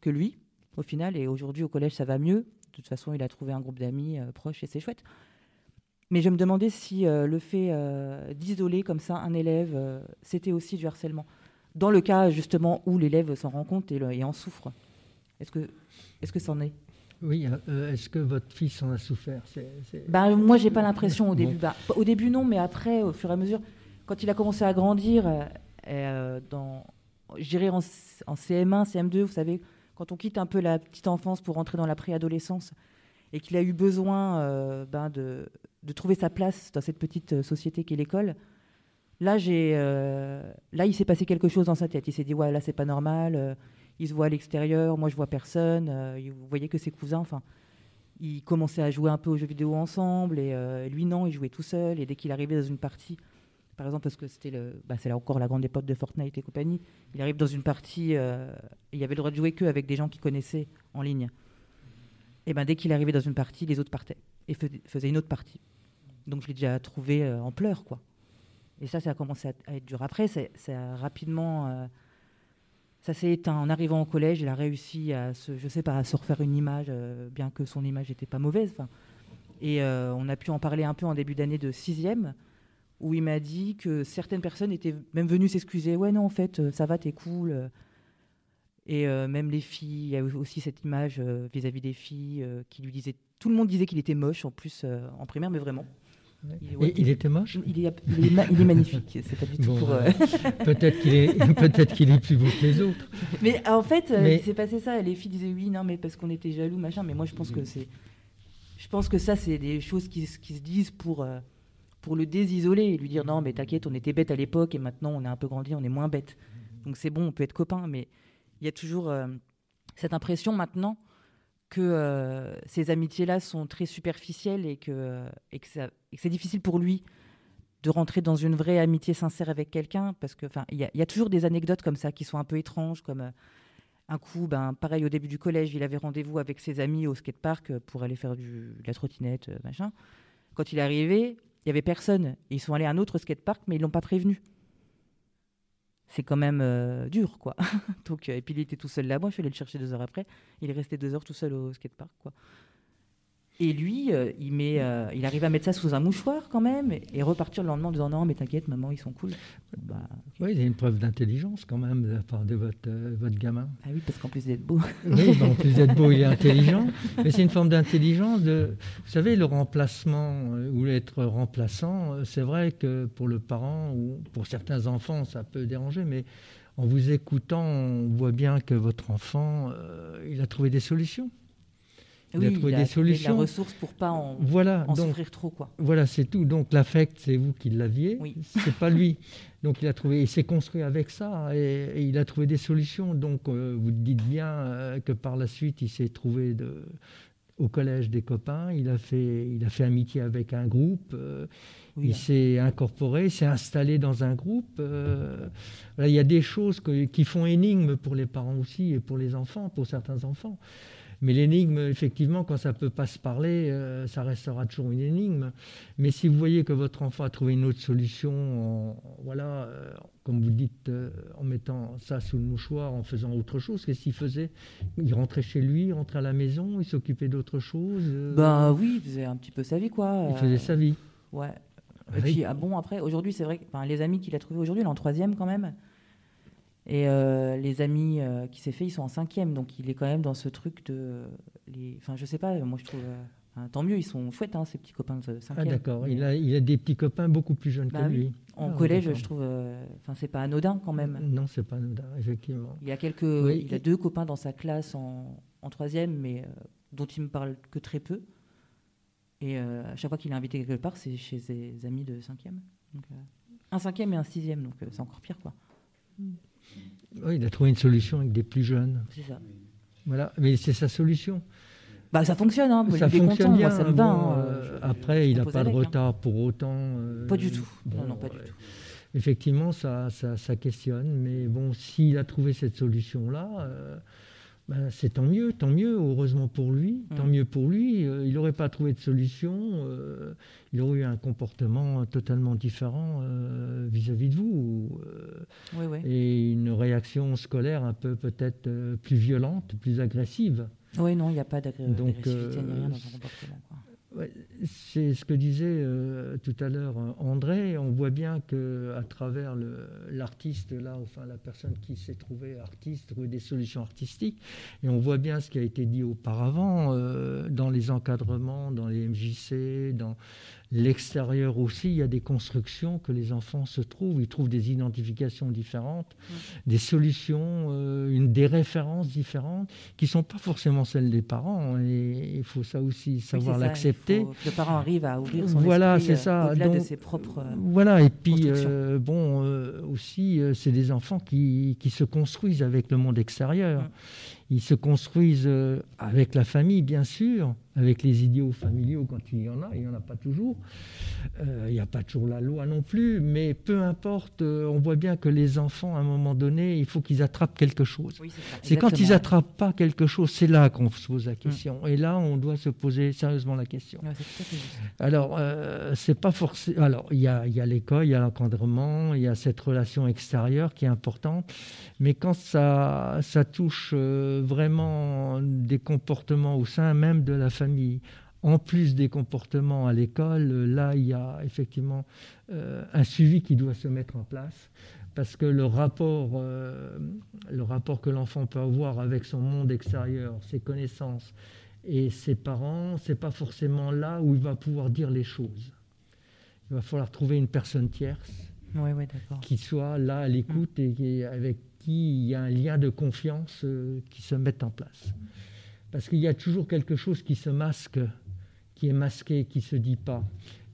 que lui, au final. Et aujourd'hui, au collège, ça va mieux. De toute façon, il a trouvé un groupe d'amis proches et c'est chouette. Mais je me demandais si le fait d'isoler comme ça un élève, c'était aussi du harcèlement. Dans le cas justement où l'élève s'en rend compte et, et en souffre. Est-ce que est-ce que c'en est? Oui, euh, est-ce que votre fils en a souffert? Bah, Moi, j'ai pas l'impression au début. Bah, au début, non, mais après, au fur et à mesure, quand il a commencé à grandir, euh, euh dans, je dirais en, CM1, CM2, vous savez, quand on quitte un peu la petite enfance pour rentrer dans la préadolescence, et qu'il a eu besoin euh, ben de, trouver sa place dans cette petite société qu'est l'école, là, j'ai, là, il s'est passé quelque chose dans sa tête. Il s'est dit, ouais, là, c'est pas normal il se voit à l'extérieur, moi je vois personne. Euh, vous voyez que ses cousins, enfin, ils commençaient à jouer un peu aux jeux vidéo ensemble et euh, lui non, il jouait tout seul. Et dès qu'il arrivait dans une partie, par exemple parce que c'était le, bah, c'est là encore la grande époque de Fortnite et compagnie, il arrive dans une partie, euh, il avait le droit de jouer que avec des gens qu'il connaissait en ligne. Et ben dès qu'il arrivait dans une partie, les autres partaient et faisaient une autre partie. Donc je l'ai déjà trouvé en pleurs quoi. Et ça, ça a commencé à, être dur. Après, ça a rapidement ça s'est éteint. En arrivant au collège, il a réussi à se, je sais pas, à se refaire une image, euh, bien que son image n'était pas mauvaise. Et euh, on a pu en parler un peu en début d'année de sixième, où il m'a dit que certaines personnes étaient même venues s'excuser. Ouais, non, en fait, euh, ça va, t'es cool. Et même les filles, il y a aussi cette image vis-à-vis des filles qui lui disaient. Tout le monde disait qu'il était moche, en plus, en primaire, mais vraiment. Il, il était moche? Il est, il, est, magnifique. C'est pas du tout pour. Euh, peut-être qu'il est, peut-être qu'il est plus beau que les autres. Mais en fait, euh, il s'est passé ça. Les filles disaient oui, non, mais parce qu'on était jaloux, machin. Mais moi, je pense que c'est, je pense que ça, c'est des choses qui, qui se disent pour, euh, pour le désisoler et lui dire non, mais t'inquiète, on était bête à l'époque et maintenant on est un peu grandi, on est moins bête. Donc c'est bon, on peut être copains, mais il y a toujours cette impression maintenant que euh, ces amitiés-là sont très superficielles et que, et que, c'est difficile pour lui de rentrer dans une vraie amitié sincère avec quelqu'un parce que il y, a toujours des anecdotes comme ça qui sont un peu étranges comme euh, un coup ben pareil au début du collège il avait rendez-vous avec ses amis au skatepark pour aller faire du, de la trottinette euh, machin quand il est arrivé il y avait personne ils sont allés à un autre skatepark mais ils l'ont pas prévenu c'est quand même euh, dur, quoi. Donc, euh, et puis il était tout seul là-bas, je suis allé le chercher deux heures après. Il est resté deux heures tout seul au skatepark, quoi. Et lui, euh, il, met, euh, il arrive à mettre ça sous un mouchoir quand même et, repartir le lendemain en disant non, mais t'inquiète, maman, ils sont cool. Bah, Oui, il y a une preuve d'intelligence quand même de la part de votre, euh, votre gamin. Ah oui, parce qu'en plus d'être beau. oui, bah, en plus d'être beau, il est intelligent. Mais c'est une forme d'intelligence. De, vous savez, le remplacement ou l'être remplaçant, c'est vrai que pour le parent ou pour certains enfants, ça peut déranger, mais en vous écoutant, on voit bien que votre enfant, il a trouvé des solutions il a trouvé des solutions. La ressource pour pas en, voilà, en souffrir trop, quoi. Voilà, c'est tout. Donc l'affect, c'est vous qui l'aviez, oui. c'est pas lui. Donc il a trouvé, il s'est construit avec ça et, il a trouvé des solutions. Donc euh, vous dites bien euh, que par la suite, il s'est trouvé de, au collège des copains. Il a fait, il a fait amitié avec un groupe. Euh, il s'est incorporé, s'est installé dans un groupe. il y a des choses qui font énigme pour les parents aussi et pour les enfants, pour certains enfants. Mais l'énigme, effectivement, quand ça ne peut pas se parler, euh, ça restera toujours une énigme. Mais si vous voyez que votre enfant a trouvé une autre solution, en, voilà, euh, comme vous dites, euh, en mettant ça sous le mouchoir, en faisant autre chose, qu'est-ce qu'il faisait? Il rentrait chez lui, il rentrait à la maison, il s'occupait d'autre chose Ben oui, il faisait un petit peu sa vie, quoi. Il faisait sa vie. Ouais. Et puis, ah bon, après, aujourd'hui, c'est vrai que les amis qu'il a trouvés aujourd'hui, il est en troisième quand même. Et euh, les amis euh, qui s'est fait, ils sont en cinquième. Donc il est quand même dans ce truc de. Les... Enfin, je sais pas, moi je trouve. Euh, tant mieux, ils sont chouettes, hein, ces petits copains de cinquième. Ah d'accord, il, a, il a des petits copains beaucoup plus jeunes que bah lui. En ah, collège, je trouve. Enfin, c'est pas anodin quand même. Non, c'est pas anodin, effectivement. Il a, quelques, il a deux copains dans sa classe en, en troisième, mais dont il me parle que très peu. Et à chaque fois qu'il est invité quelque part, c'est chez ses amis de cinquième. Donc, un cinquième et un sixième, donc c'est encore pire, quoi. Mm. Oui, il a trouvé une solution avec des plus jeunes. C'est ça. Voilà, mais c'est sa solution. Bah, ça fonctionne, hein. ça fonctionne bien. ça me va. Hein. Après, il n'a pas de retard pour autant. Euh, pas du tout. non, non, pas du tout. Effectivement, ça, ça, ça, questionne, mais bon, s'il a trouvé cette solution-là, euh, ben, c'est tant mieux, tant mieux, heureusement pour lui, tant mm. mieux pour lui. Euh, il n'aurait pas trouvé de solution, euh, il aurait eu un comportement totalement différent euh, vis-à-vis de vous. Et une réaction scolaire un peu peut-être plus violente, plus agressive. Oui, non, il n'y a pas d'agressivité ni rien dans son comportement. C'est ce que disait euh, tout à l'heure euh, André. On voit bien que à travers l'artiste là, enfin la personne qui s'est trouvée artiste, trouver des solutions artistiques, et on voit bien ce qui a été dit auparavant euh, dans les encadrements, dans les MJC, dans L'extérieur aussi, il y a des constructions que les enfants se trouvent. Ils trouvent des identifications différentes, des solutions, euh, une, des références différentes qui ne sont pas forcément celles des parents. Et il faut ça aussi savoir l'accepter. Le parent arrive à ouvrir son voilà, esprit c'est euh, au-delà de ses propres. Euh, voilà, et puis bon, aussi, c'est des enfants qui, qui, se construisent avec le monde extérieur. Mm. Ils se construisent avec la famille, bien sûr, avec les idéaux familiaux quand il y en a, il n'y en a pas toujours. Euh, il n'y a pas toujours la loi non plus, mais peu importe, euh, on voit bien que les enfants, à un moment donné, il faut qu'ils attrapent quelque chose. c'est quand ils n'attrapent pas quelque chose, c'est là qu'on se pose la hum. question. Et là, on doit se poser sérieusement la question. Alors, euh, c'est pas forcément. Alors, il y a, y a l'école, il y a l'encadrement, il y a cette relation extérieure qui est importante, mais quand ça, ça touche vraiment des comportements au sein même de la famille, en plus des comportements à l'école, là, il y a effectivement euh, un suivi qui doit se mettre en place. Parce que le rapport, euh, le rapport que l'enfant peut avoir avec son monde extérieur, ses connaissances et ses parents, c'est pas forcément là où il va pouvoir dire les choses. Il va falloir trouver une personne tierce qui soit là à l'écoute et avec qui il y a un lien de confiance euh, qui se mette en place. Parce qu'il y a toujours quelque chose qui se masque, qui est masqué, qui ne se dit pas.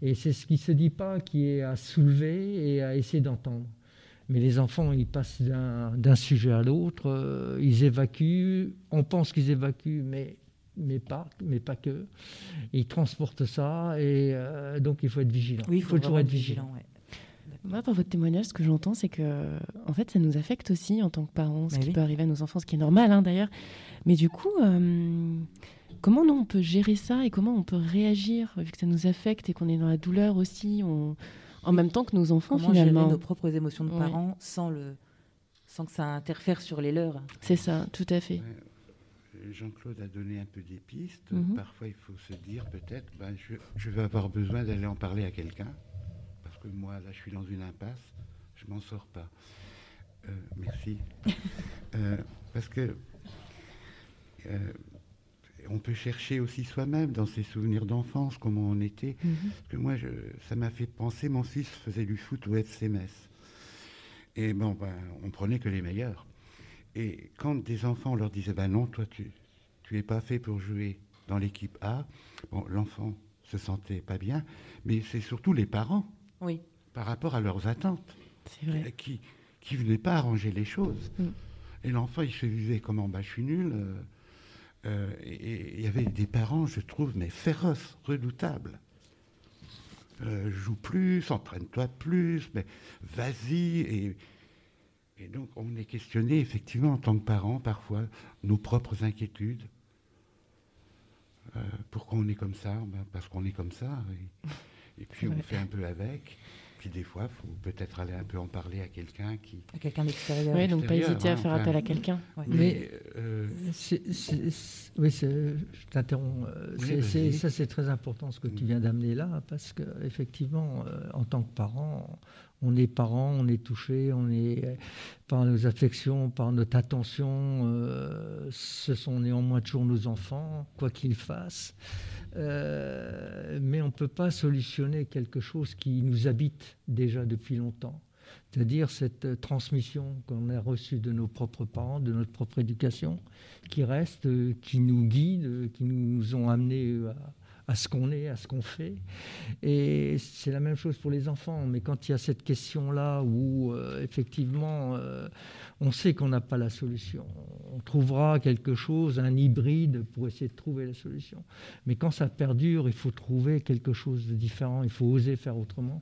Et c'est ce qui ne se dit pas qui est à soulever et à essayer d'entendre. Mais les enfants, ils passent d'un sujet à l'autre, euh, ils évacuent, on pense qu'ils évacuent, mais, mais, pas, mais pas que. Ils transportent ça, et euh, donc il faut être vigilant. Oui, il faut, toujours être vigilant. Moi, par votre témoignage, ce que j'entends, c'est que, en fait, ça nous affecte aussi en tant que parents, ce bah qui peut arriver à nos enfants, ce qui est normal hein, d'ailleurs. Mais du coup, euh, comment on peut gérer ça et comment on peut réagir vu que ça nous affecte et qu'on est dans la douleur aussi, en même temps que nos enfants comment finalement. Gérer nos propres émotions de parents sans le, sans que ça interfère sur les leurs? C'est ça, tout à fait. Jean-Claude a donné un peu des pistes. Mhm. Parfois, il faut se dire peut-être, ben, je, je vais avoir besoin d'aller en parler à quelqu'un que moi, là, je suis dans une impasse, je m'en sors pas. Euh, merci. Euh, parce que euh, on peut chercher aussi soi-même dans ses souvenirs d'enfance, comment on était. Mhm. Parce que moi, je, ça m'a fait penser, mon fils faisait du foot au FC Metz. Et bon, ben, on prenait que les meilleurs. Et quand des enfants leur disaient, ben non, toi, tu, tu es pas fait pour jouer dans l'équipe A, bon, l'enfant se sentait pas bien, mais c'est surtout les parents oui. par rapport à leurs attentes, qui qui venaient pas arranger les choses. Mm. Et l'enfant, il se disait comment bah, je suis nul. Euh, euh, et il y avait des parents, je trouve, mais féroces, redoutables. Euh, joue plus, entraîne-toi plus, mais vas-y. Et, et, donc, on est questionné, effectivement, en tant que parents, parfois, nos propres inquiétudes, pourquoi on est comme ça? Ben, Parce qu'on est comme ça. Et, puis on fait un peu avec. Puis des fois, il faut peut-être aller un peu en parler à quelqu'un qui. À quelqu'un d'extérieur. Oui, donc pas hésiter à hein, faire appel à quelqu'un. Mais, oui, je t'interromps. ça, c'est très important ce que tu mm. viens d'amener là, parce qu'effectivement, en tant que parent, on est parent, on est touché, on est euh, par nos affections, par notre attention. Euh, ce sont néanmoins toujours nos enfants, quoi qu'ils fassent. Euh, mais on ne peut pas solutionner quelque chose qui nous habite déjà depuis longtemps. C'est-à-dire cette transmission qu'on a reçue de nos propres parents, de notre propre éducation, qui reste, qui nous guide, qui nous ont amenés à ce qu'on est, à ce qu'on fait. Et c'est la même chose pour les enfants. Mais quand il y a cette question-là où euh, effectivement euh, on sait qu'on n'a pas la solution, on trouvera quelque chose, un hybride pour essayer de trouver la solution. Mais quand ça perdure, il faut trouver quelque chose de différent, il faut oser faire autrement.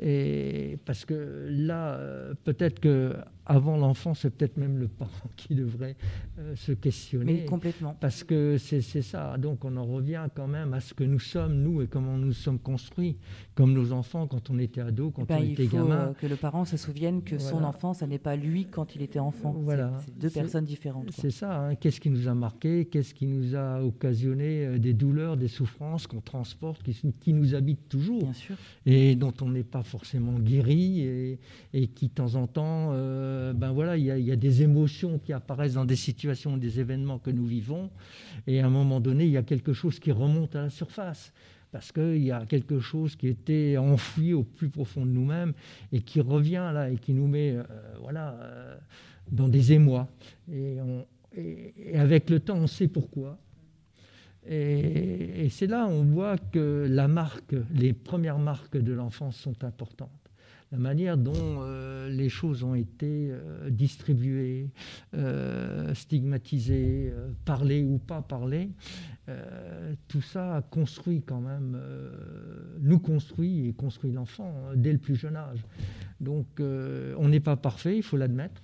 Et parce que là, euh, peut-être que avant l'enfant, c'est peut-être même le parent qui devrait euh, se questionner. Mais complètement. Parce que c'est ça. Donc on en revient quand même à ce que nous sommes, nous, et comment nous sommes construits, comme nos enfants quand on était ado, quand ben, on était gamin. Il faut que le parent se souvienne que son enfant, ça n'est pas lui quand il était enfant. Voilà. C'est deux personnes différentes. C'est ça. Hein. Qu'est-ce qui nous a marqué Qu'est-ce qui nous a occasionné euh, des douleurs, des souffrances qu'on transporte, qui, qui, nous habitent toujours Bien sûr. Et dont on n'est pas forcément guéri et, et, qui, de temps en temps, euh, ben voilà, il y, a des émotions qui apparaissent dans des situations, des événements que nous vivons. Et à un moment donné, il y a quelque chose qui remonte à la surface parce qu'il y a quelque chose qui était enfoui au plus profond de nous-mêmes et qui revient là et qui nous met euh, voilà, euh, dans des émois. Et, et, avec le temps, on sait pourquoi. Et, c'est là on voit que la marque, les premières marques de l'enfance sont importantes. La manière dont euh, les choses ont été distribuées, stigmatisées, parlées ou pas parlées, euh, tout ça construit quand même, euh, nous construit et construit l'enfant hein, dès le plus jeune âge. Donc euh, on n'est pas parfait, il faut l'admettre,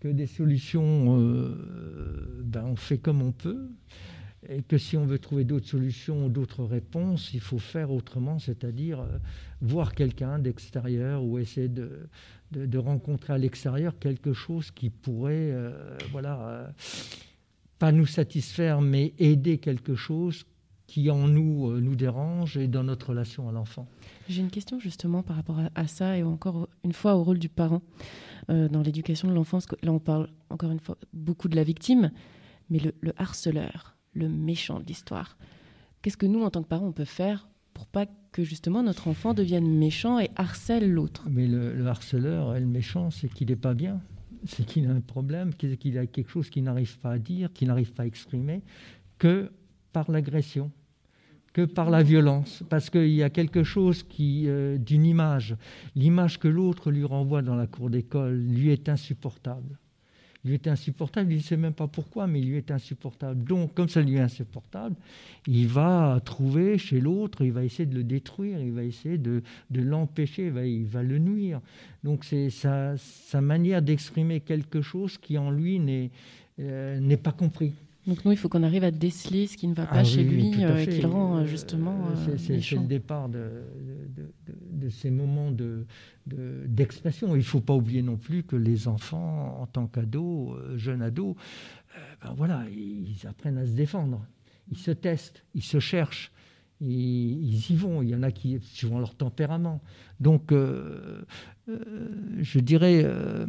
que des solutions, ben, on fait comme on peut, et que si on veut trouver d'autres solutions, d'autres réponses, il faut faire autrement, c'est-à-dire voir quelqu'un d'extérieur ou essayer de, de, rencontrer à l'extérieur quelque chose qui pourrait, voilà pas nous satisfaire, mais aider quelque chose qui en nous euh, nous dérange et dans notre relation à l'enfant. J'ai une question justement par rapport à, ça et encore une fois au rôle du parent euh, dans l'éducation de l'enfance. Là, on parle encore une fois beaucoup de la victime, mais le, harceleur, le méchant de l'histoire. Qu'est-ce que nous, en tant que parents, on peut faire pour pas que justement notre enfant devienne méchant et harcèle l'autre. Mais le, le harceleur et le méchant, c'est qu'il n'est pas bien. C'est qu'il a un problème, qu'il a quelque chose qu'il n'arrive pas à dire, qu'il n'arrive pas à exprimer, que par l'agression, que par la violence, parce qu'il y a quelque chose qui, euh, d'une image, l'image que l'autre lui renvoie dans la cour d'école, lui est insupportable lui est insupportable, il ne sait même pas pourquoi, mais il lui est insupportable. Donc, comme ça lui est insupportable, il va trouver chez l'autre, il va essayer de le détruire, il va essayer de, l'empêcher, il va, il va, le nuire. Donc, c'est sa, sa, manière d'exprimer quelque chose qui en lui n'est euh, pas compris. Donc nous, il faut qu'on arrive à déceler ce qui ne va pas ah chez lui, euh, qui le rend euh, justement euh, C'est le départ de, de, ces moments d'expression. il ne faut pas oublier non plus que les enfants, en tant qu'ados, jeunes ados, ben voilà, ils apprennent à se défendre. Ils se testent, ils se cherchent ils, y vont. Il y en a qui, suivant leur tempérament. Donc, euh, euh, je dirais, euh,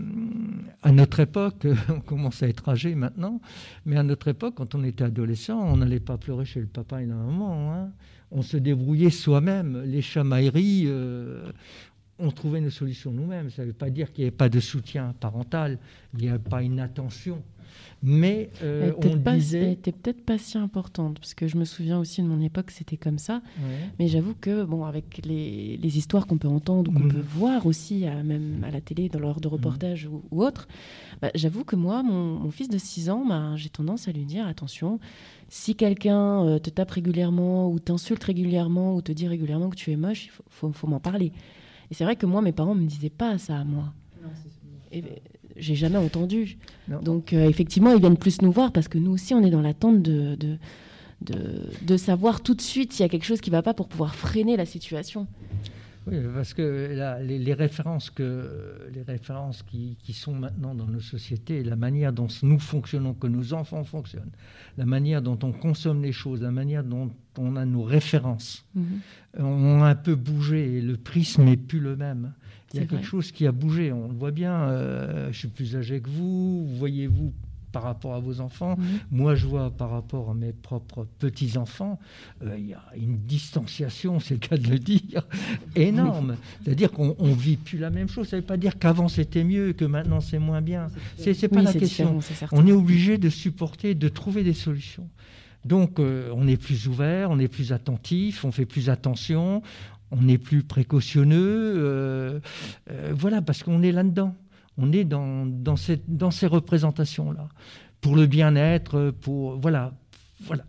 à notre époque, on commence à être âgé maintenant, mais à notre époque, quand on était adolescent, on n'allait pas pleurer chez le papa et la maman. Hein. On se débrouillait soi-même. Les chamailleries, on trouvait nos solutions nous-mêmes. Ça ne veut pas dire qu'il n'y avait pas de soutien parental, il n'y avait pas une attention mais euh, on disait... Elle n'était peut-être pas si importante, parce que je me souviens aussi de mon époque, c'était comme ça. Mais j'avoue que, bon, avec les, histoires qu'on peut entendre ou qu'on mm. peut voir aussi, à, même à la télé, dans l'ordre de mm. reportage ou, autre, bah, j'avoue que moi, mon, fils de 6 ans, bah, j'ai tendance à lui dire, attention, si quelqu'un euh, te tape régulièrement ou t'insulte régulièrement ou te dit régulièrement que tu es moche, il faut, faut, m'en parler. Et c'est vrai que moi, mes parents ne me disaient pas ça à moi. Non, et, j'ai jamais entendu. Donc euh, effectivement, ils viennent plus nous voir parce que nous aussi, on est dans l'attente de, de, savoir tout de suite s'il y a quelque chose qui ne va pas pour pouvoir freiner la situation. Oui, parce que les, références, que, les références qui, sont maintenant dans nos sociétés, la manière dont nous fonctionnons, que nos enfants fonctionnent, la manière dont on consomme les choses, la manière dont on a nos références, mhm. ont un peu bougé et le prisme n'est plus le même. Il y a quelque chose qui a bougé, on le voit bien. Euh, je suis plus âgé que vous, voyez-vous par rapport à vos enfants. Mhm. Moi, je vois par rapport à mes propres petits-enfants, euh, il y a une distanciation, c'est le cas de le dire, énorme. C'est-à-dire qu'on ne vit plus la même chose. Ça ne veut pas dire qu'avant c'était mieux, que maintenant c'est moins bien. C'est n'est pas la question. on est obligé de supporter, de trouver des solutions. Donc, euh, on est plus ouvert, on est plus attentif, on fait plus attention, on est plus précautionneux. Euh, voilà, parce qu'on est là-dedans on est dans, dans, dans ces représentations-là. Pour le bien-être, pour. Voilà, voilà.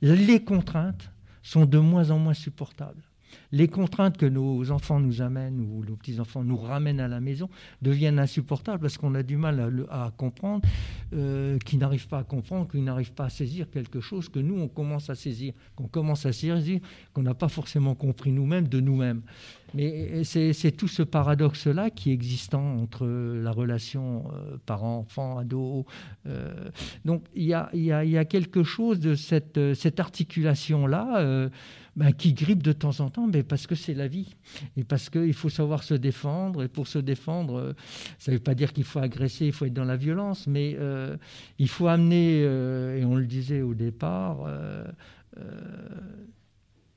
Les contraintes sont de moins en moins supportables les contraintes que nos enfants nous amènent ou nos petits-enfants nous ramènent à la maison deviennent insupportables parce qu'on a du mal à, comprendre, euh, qu'ils n'arrivent pas à comprendre, qu'ils n'arrivent pas à saisir quelque chose que nous, on commence à saisir, qu'on commence à saisir, qu'on n'a pas forcément compris nous-mêmes de nous-mêmes. Mais c'est tout ce paradoxe-là qui est existant entre la relation euh, parent-enfant, ado. Euh, donc il y a, quelque chose de cette, cette articulation-là. Ben, qui grippe de temps en temps, mais parce que c'est la vie. Et parce qu'il faut savoir se défendre. Et pour se défendre, euh, ça ne veut pas dire qu'il faut agresser, il faut être dans la violence, mais euh, il faut amener, euh, et on le disait au départ,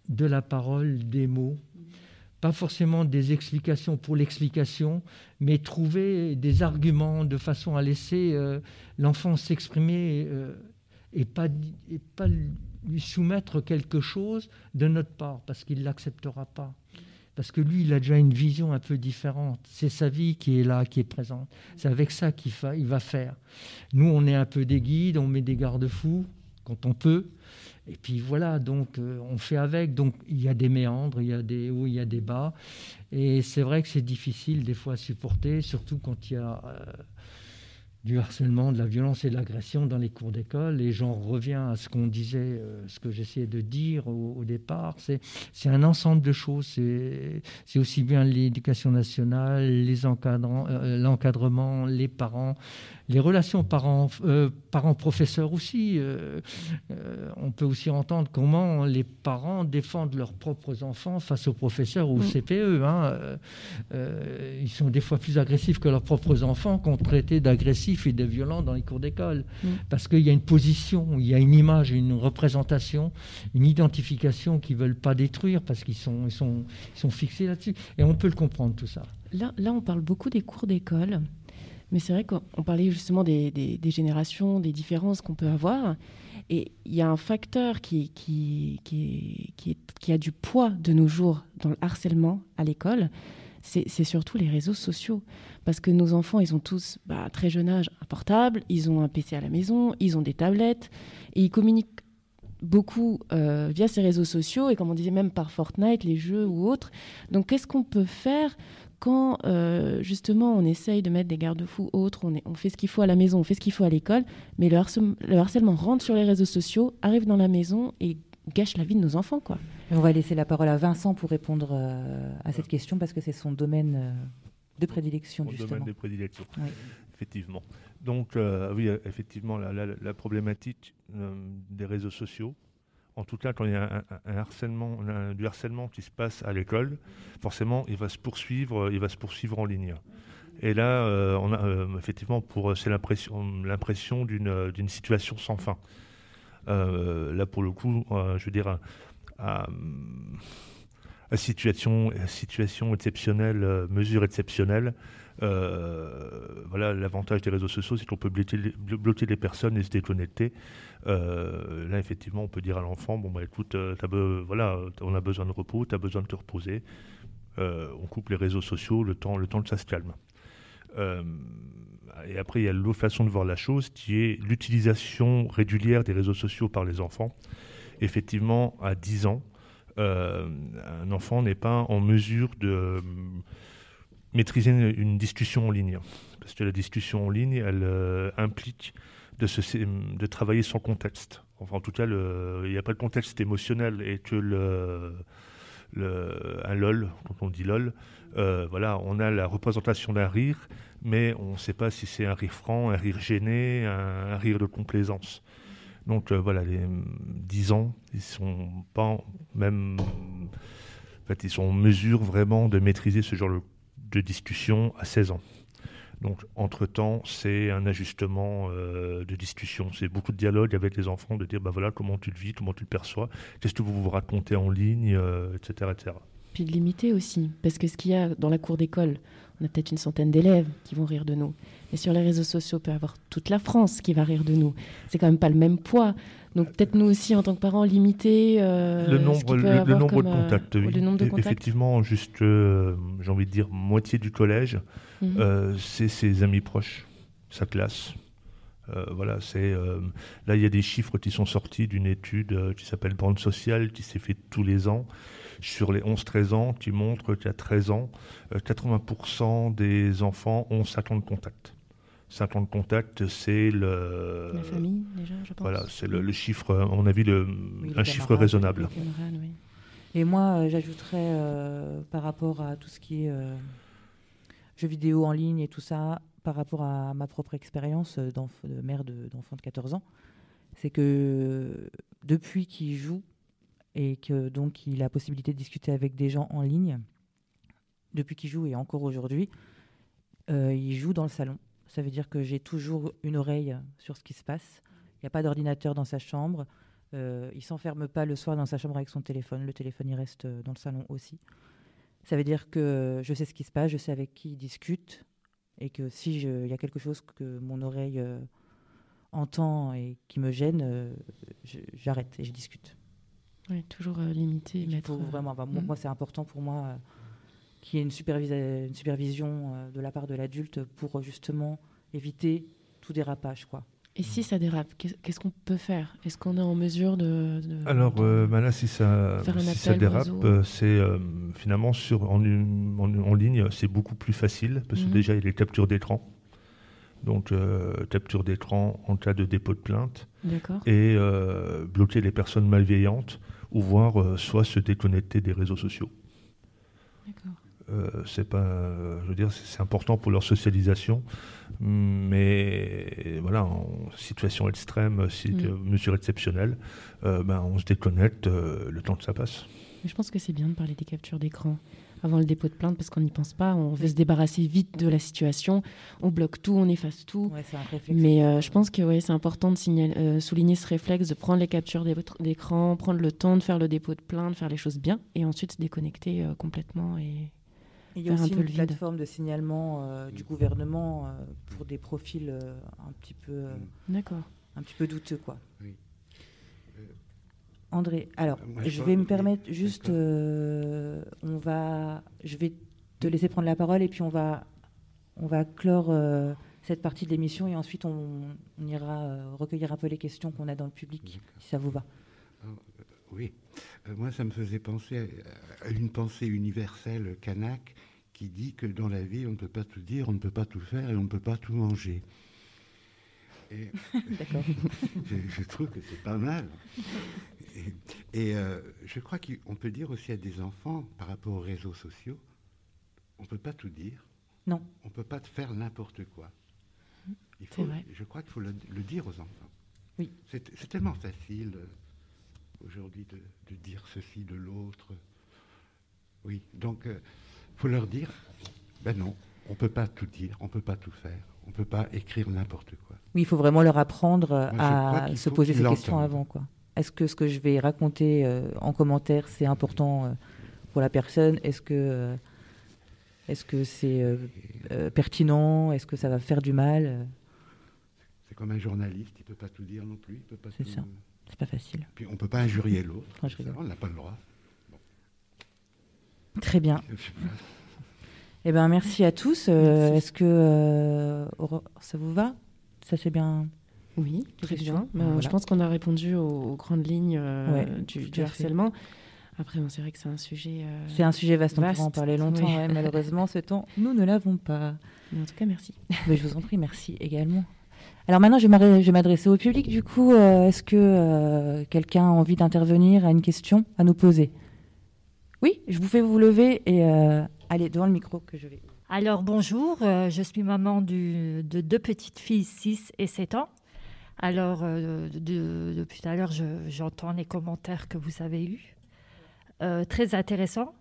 de la parole, des mots. Pas forcément des explications pour l'explication, mais trouver des arguments de façon à laisser l'enfant s'exprimer et pas, et pas lui soumettre quelque chose de notre part, parce qu'il ne l'acceptera pas. Parce que lui, il a déjà une vision un peu différente. C'est sa vie qui est là, qui est présente. C'est avec ça qu'il il va faire. Nous, on est un peu des guides, on met des garde-fous quand on peut. Et puis voilà, donc euh, on fait avec. Donc il y a des méandres, il y a des hauts, il y a des bas. Et c'est vrai que c'est difficile des fois à supporter, surtout quand il y a... Euh, du harcèlement, de la violence et de l'agression dans les cours d'école. Et j'en reviens à ce qu'on disait, euh, ce que j'essayais de dire au, départ. C'est un ensemble de choses. C'est aussi bien l'éducation nationale, les euh, l'encadrement, les parents, les relations euh, parents-professeurs aussi. on peut aussi entendre comment les parents défendent leurs propres enfants face aux professeurs ou au mm. CPE. Hein. ils sont des fois plus agressifs que leurs propres enfants qu'on traitait d'agressifs et de violent dans les cours d'école. Mm. Parce qu'il y a une position, il y a une image, une représentation, une identification qu'ils ne veulent pas détruire parce qu'ils sont, ils sont, ils sont fixés là-dessus. Et on peut le comprendre, tout ça. Là, là on parle beaucoup des cours d'école. Mais c'est vrai qu'on parlait justement des, des, générations, des différences qu'on peut avoir. Et il y a un facteur qui, qui, qui, qui, qui, a du poids de nos jours dans le harcèlement à l'école, c'est surtout les réseaux sociaux. Parce que nos enfants, ils ont tous, bah, à très jeune âge, un portable, ils ont un PC à la maison, ils ont des tablettes, et ils communiquent beaucoup euh, via ces réseaux sociaux, et comme on disait, même par Fortnite, les jeux ou autres. Donc qu'est-ce qu'on peut faire quand euh, justement on essaye de mettre des garde-fous autres, on, on, fait ce qu'il faut à la maison, on fait ce qu'il faut à l'école, mais le harcèlement rentre sur les réseaux sociaux, arrive dans la maison et gâche la vie de nos enfants. quoi. On va laisser la parole à Vincent pour répondre euh, à cette question parce que c'est son domaine euh, de prédilection. Son domaine de prédilection, effectivement. Donc, euh, oui, effectivement, la, problématique des réseaux sociaux, en tout cas, quand il y a un, harcèlement, du harcèlement qui se passe à l'école, forcément, il va se poursuivre, il va se poursuivre en ligne. Et là, on a effectivement, pour c'est l'impression, l'impression d'une situation sans fin. là, pour le coup, je veux dire, à, situation, situation exceptionnelle, euh, mesure exceptionnelle. Euh, voilà, l'avantage des réseaux sociaux, c'est qu'on peut bloquer, les personnes et se déconnecter. Euh, là, effectivement, on peut dire à l'enfant, bon, bah, écoute, voilà, on a besoin de repos, tu as besoin de te reposer. on coupe les réseaux sociaux, le temps, le temps que ça se calme. et après, il y a l'autre façon de voir la chose, qui est l'utilisation régulière des réseaux sociaux par les enfants effectivement, à 10 ans, euh, un enfant n'est pas en mesure de euh, maîtriser une, discussion en ligne. Parce que la discussion en ligne, elle euh, implique de, travailler son contexte. enfin en tout cas, il n'y a pas de contexte émotionnel et que un LOL, quand on dit LOL, voilà, on a la représentation d'un rire, mais on ne sait pas si c'est un rire franc, un rire gêné, un, rire de complaisance. Donc euh, voilà, les 10 ans, ils sont pas même, en fait, ils sont en mesure vraiment de maîtriser ce genre de discussion à 16 ans. Donc, entre-temps, c'est un ajustement euh, de discussion. C'est beaucoup de dialogue avec les enfants, de dire, bah voilà, comment tu le vis, comment tu le perçois, qu'est-ce que vous vous racontez en ligne, etc., euh, etc. Puis de limiter aussi, parce que ce qu'il y a dans la cour d'école, on a peut-être une centaine d'élèves qui vont rire de nous. Et sur les réseaux sociaux, on peut avoir toute la France qui va rire de nous. C'est quand même pas le même poids. Donc peut-être nous aussi, en tant que parents, limiter euh, le nombre, le, nombre de contacts. Le nombre de contacts. Effectivement, juste, j'ai envie de dire, moitié du collège Mhm. Euh, c'est ses amis proches, sa classe. Euh, voilà, c'est euh, là il y a des chiffres qui sont sortis d'une étude qui s'appelle Bande sociale qui s'est faite tous les ans sur les 11-13 ans qui montre qu'à 13 ans, 80% des enfants ont 50 contacts. 50 contacts, c'est le. La famille, déjà, je pense. Voilà, c'est le, chiffre, à mon avis, le, un chiffre raisonnable. Et moi, j'ajouterais par rapport à tout ce qui est jeux vidéo en ligne et tout ça, par rapport à ma propre expérience de mère d'enfant de, 14 ans, c'est que depuis qu'il joue et que donc il a la possibilité de discuter avec des gens en ligne, depuis qu'il joue et encore aujourd'hui, euh, il joue dans le salon. Ça veut dire que j'ai toujours une oreille sur ce qui se passe. Il n'y a pas d'ordinateur dans sa chambre. Euh, il s'enferme pas le soir dans sa chambre avec son téléphone. Le téléphone, il reste dans le salon aussi. Ça veut dire que je sais ce qui se passe, je sais avec qui il discute, et que si il y a quelque chose que mon oreille euh, entend et qui me gêne, euh, j'arrête et je discute. Oui, toujours euh, limité. Mettre, vraiment, hmm. Moi, c'est important pour moi qu'il y ait une, une supervision de la part de l'adulte pour justement éviter tout dérapage. quoi. Et si ça dérape, qu'est-ce qu'on peut faire? Est-ce qu'on est en mesure de... Alors euh, bah là, si ça, si ça dérape, euh, c'est euh, finalement sur, en, en, ligne, c'est beaucoup plus facile parce que mhm. déjà, il y a les captures d'écran. Donc, capture d'écran en cas de dépôt de plainte. Et bloquer les personnes malveillantes ou voir soit se déconnecter des réseaux sociaux. D'accord. Euh, c'est pas, je veux dire, c'est important pour leur socialisation, mais voilà, en situation extrême, si mm. mesure exceptionnelle, euh, ben, on se déconnecte euh, le temps que ça passe. je pense que c'est bien de parler des captures d'écran avant le dépôt de plainte parce qu'on n'y pense pas, on veut se débarrasser vite de la situation, on bloque tout, on efface tout. Mais je pense que ouais, c'est important de signaler, souligner ce réflexe de prendre les captures d'écran, prendre le temps de faire le dépôt de plainte, faire les choses bien et ensuite se déconnecter complètement et, il y a aussi une plateforme de signalement euh, du gouvernement euh, pour des profils euh, un petit peu, d'accord, un petit peu douteux, quoi. André, alors je, vais me permettre juste, on va, je vais te laisser prendre la parole et puis on va, on va clore cette partie de l'émission et ensuite on, on ira recueillir un peu les questions qu'on a dans le public, si ça vous va. Oui. Euh, moi, ça me faisait penser à, une pensée universelle kanak qui dit que dans la vie, on ne peut pas tout dire, on ne peut pas tout faire et on ne peut pas tout manger. D'accord. je, trouve que c'est pas mal. Et, euh, je crois qu'on peut dire aussi à des enfants, par rapport aux réseaux sociaux, on ne peut pas tout dire. Non. On ne peut pas faire n'importe quoi. Il faut, vrai. Je crois qu'il faut le, le, dire aux enfants. Oui. C'est tellement facile aujourd'hui de, dire ceci de l'autre. Oui, donc il euh, faut leur dire, ben non, on ne peut pas tout dire, on ne peut pas tout faire, on ne peut pas écrire n'importe quoi. Oui, il faut vraiment leur apprendre à se poser ces questions avant. quoi. Est-ce que ce que je vais raconter euh, en commentaire, c'est important euh, pour la personne? Est-ce que est-ce que c'est pertinent? Est-ce que ça va faire du mal? C'est comme un journaliste, il ne peut pas tout dire non plus. C'est ça. C'est pas facile. Puis on peut pas injurier l'autre. on n'a pas le droit. Très bien. Eh ben, merci à tous. Euh, est-ce que euh, ça vous va? Ça c'est bien Oui, très bien. Euh, je pense qu'on a répondu aux, grandes lignes du, harcèlement. Après, c'est vrai que c'est un sujet. c'est un sujet vaste, on pourra en parler longtemps. malheureusement, ce temps, nous ne l'avons pas. Mais en tout cas, merci. Mais je vous en prie, merci également. Alors maintenant, je vais m'adresser au public. Du coup, euh, est-ce que euh, quelqu'un a envie d'intervenir, a une question à nous poser? Oui, je vous fais vous lever et euh, aller devant le micro que je vais. Alors bonjour, je suis maman de deux petites filles, 6 et 7 ans. Alors depuis tout à l'heure, j'entends les commentaires que vous avez eus. très intéressant,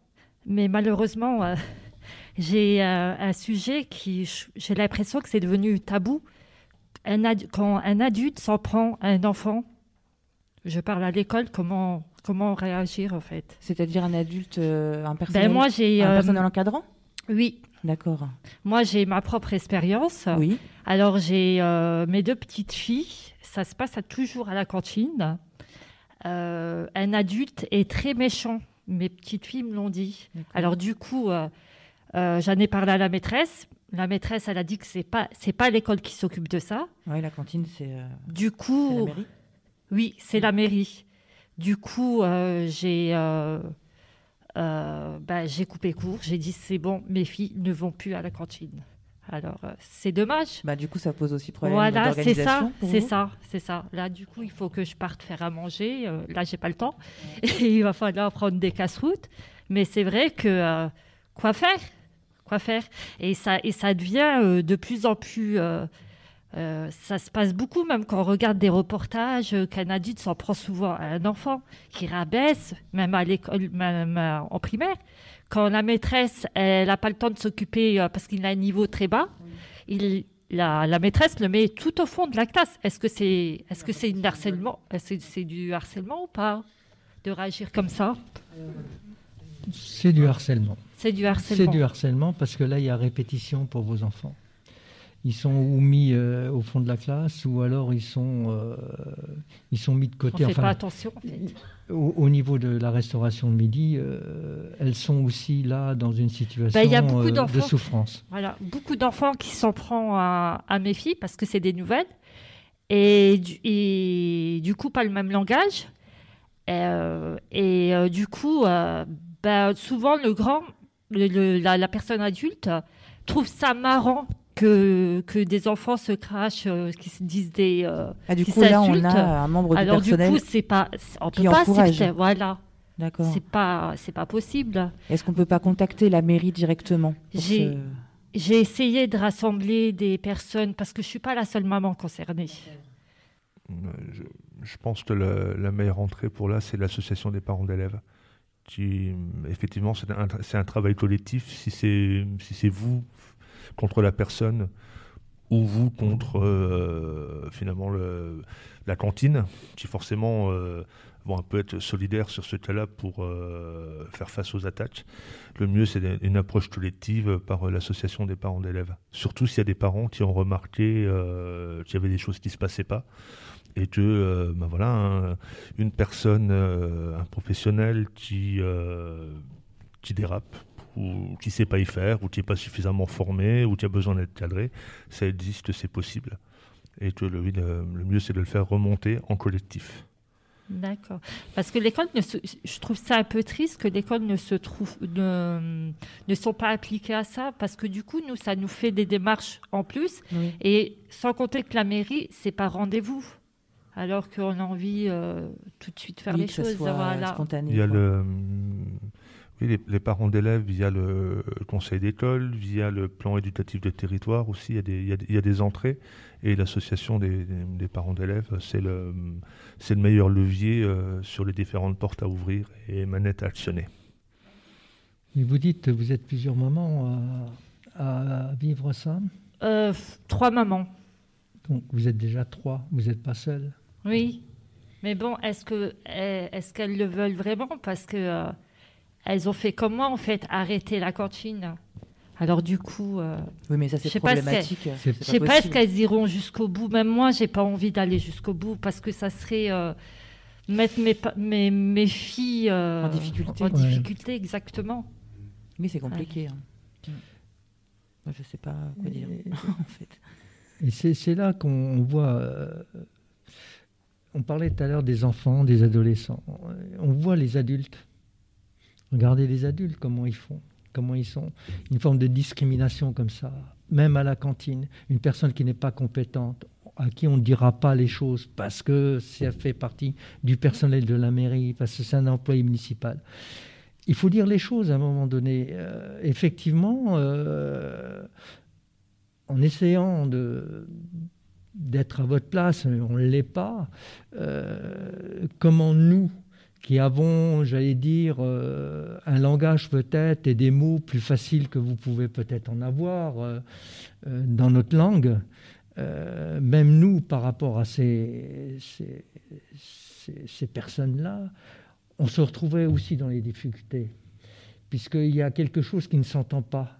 mais malheureusement, j'ai un sujet qui, j'ai l'impression que c'est devenu tabou quand un adulte s'en prend à un enfant, je parle à l'école, comment, comment réagir en fait C'est-à-dire un adulte, euh, un personnel, ben moi, j'ai, un personnel euh, encadrant Oui. D'accord. Moi, j'ai ma propre expérience. Oui. Alors, j'ai euh, mes deux petites filles. Ça se passe toujours à la cantine. un adulte est très méchant. Mes petites filles me l'ont dit. Alors, du coup, j'en ai parlé à la maîtresse la maîtresse, elle a dit que c'est pas c'est pas l'école qui s'occupe de ça. Oui, la cantine, c'est. Euh, du coup, la mairie. Oui, c'est la mairie. Du coup, euh, j'ai euh, bah, j'ai coupé court. J'ai dit c'est bon, mes filles ne vont plus à la cantine. Alors c'est dommage. Bah du coup, ça pose aussi problème Voilà, c'est ça, c'est ça, c'est ça. Là, du coup, il faut que je parte faire à manger. là, j'ai pas le temps. Et il va falloir prendre des casse-routes. Mais c'est vrai que quoi faire? Faire. Et ça, et ça devient euh, de plus en plus. Euh, euh, ça se passe beaucoup, même quand on regarde des reportages, qu'un adulte s'en prend souvent à un enfant, qui rabaisse, même à l'école, même en primaire. Quand la maîtresse, elle n'a pas le temps de s'occuper parce qu'il a un niveau très bas, il, la, la, maîtresse le met tout au fond de la classe. Est-ce que c'est est -ce que c'est harcèlement Est-ce que c'est du harcèlement ou pas De réagir comme ça? C'est du harcèlement. C'est du harcèlement. C'est du harcèlement parce que là, il y a répétition pour vos enfants. Ils sont ou mis euh, au fond de la classe ou alors ils sont, euh, ils sont mis de côté. On ne fait pas attention en fait. Au, niveau de la restauration de midi, euh, elles sont aussi là dans une situation ben, de souffrance. Voilà, beaucoup d'enfants qui s'en prennent à, à, mes filles parce que c'est des nouvelles et, et, du coup pas le même langage. et du coup, ben, souvent le grand la, personne adulte trouve ça marrant que, que des enfants se crachent, euh, qui se disent des. Euh, ah, du coup, là, on a un membre du Alors, du coup, c'est pas. On peut pas Voilà. D'accord. C'est pas, c'est pas possible. Est-ce qu'on peut pas contacter la mairie directement J'ai, j'ai essayé de rassembler des personnes parce que je suis pas la seule maman concernée. Euh, je, je pense que le, la meilleure entrée pour là, c'est l'association des parents d'élèves effectivement, c'est un, travail collectif. Si c'est vous contre la personne ou vous contre euh, finalement le, la cantine, qui forcément euh, vont un peu être solidaires sur ce cas-là pour euh, faire face aux attaques. Le mieux, c'est une approche collective par l'association des parents d'élèves. Surtout s'il y a des parents qui ont remarqué qu'il y avait des choses qui ne se passaient pas et que euh, ben voilà, une personne, euh, un professionnel qui, euh, qui dérape ou qui ne sait pas y faire ou qui n'est pas suffisamment formé ou qui a besoin d'être cadré, ça existe, c'est possible. Et que le, le mieux, c'est de le faire remonter en collectif. D'accord. Parce que l'école, je trouve ça un peu triste que l'école ne se trouve, ne, ne sont pas appliquées à ça, parce que du coup, nous, ça nous fait des démarches en plus. Et sans compter que la mairie, c'est pas rendez-vous alors qu'on a envie euh, tout de suite faire les choses. Voilà. il y a le, oui, les, parents d'élèves via le conseil d'école, via le plan éducatif de territoire aussi, il y a des, il y a, des entrées. Et l'association des, parents d'élèves, c'est le, c'est le meilleur levier euh, sur les différentes portes à ouvrir et manettes à actionner. Mais vous dites, vous êtes plusieurs mamans à, vivre ça euh, Trois mamans. Donc vous êtes déjà trois, vous n'êtes pas seul oui, mais bon, est-ce que est-ce qu'elles le veulent vraiment? Parce que euh, elles ont fait comme moi en fait, arrêter la cantine. Alors du coup, euh, oui, mais ça c'est problématique. Je ne sais pas est-ce qu'elles iront jusqu'au bout. Même moi, j'ai pas envie d'aller jusqu'au bout parce que ça serait euh, mettre mes, mes, mes filles en difficulté. En, difficulté, exactement. Mais c'est compliqué. Hein. Moi, je sais pas quoi dire en fait. Et c'est là qu'on voit on parlait tout à l'heure des enfants, des adolescents. On voit les adultes. Regardez les adultes, comment ils font, comment ils sont. Une forme de discrimination comme ça, même à la cantine. Une personne qui n'est pas compétente, à qui on ne dira pas les choses parce que ça fait partie du personnel de la mairie, parce que c'est un employé municipal. Il faut dire les choses à un moment donné. Euh, effectivement, euh, en essayant de d'être à votre place, on ne l'est pas. comment nous, qui avons, j'allais dire, euh, un langage peut-être et des mots plus faciles que vous pouvez peut-être en avoir euh, euh, dans notre langue, même nous, par rapport à ces, ces, personnes-là, on se retrouvait aussi dans les difficultés, puisqu'il y a quelque chose qui ne s'entend pas.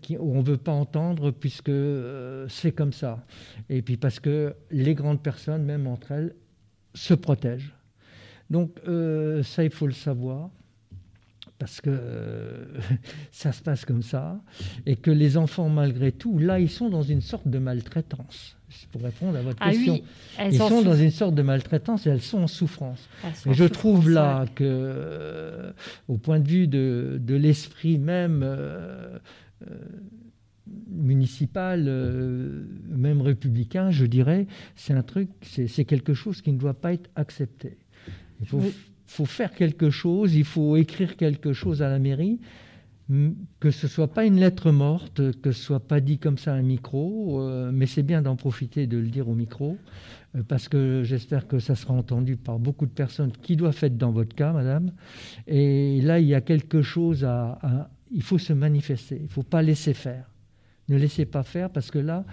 Qui, où on ne veut pas entendre puisque c'est comme ça. Et puis parce que les grandes personnes, même entre elles, se protègent. Donc euh, ça, il faut le savoir parce que euh, ça se passe comme ça, et que les enfants, malgré tout, là, ils sont dans une sorte de maltraitance. Pour répondre à votre ah question, ils sont dans une sorte de maltraitance et elles sont en souffrance. et je trouve là que, euh, au point de vue de, l'esprit même municipal, euh, même républicain, je dirais, c'est un truc, c'est quelque chose qui ne doit pas être accepté. Il faut, faut, faire quelque chose, il faut écrire quelque chose à la mairie, que ce soit pas une lettre morte, que ce soit pas dit comme ça à un micro, euh, mais c'est bien d'en profiter de le dire au micro, euh, parce que j'espère que ça sera entendu par beaucoup de personnes qui doivent être dans votre cas, madame. Et là, il y a quelque chose à, il faut se manifester, il ne faut pas laisser faire. Ne laissez pas faire parce que là,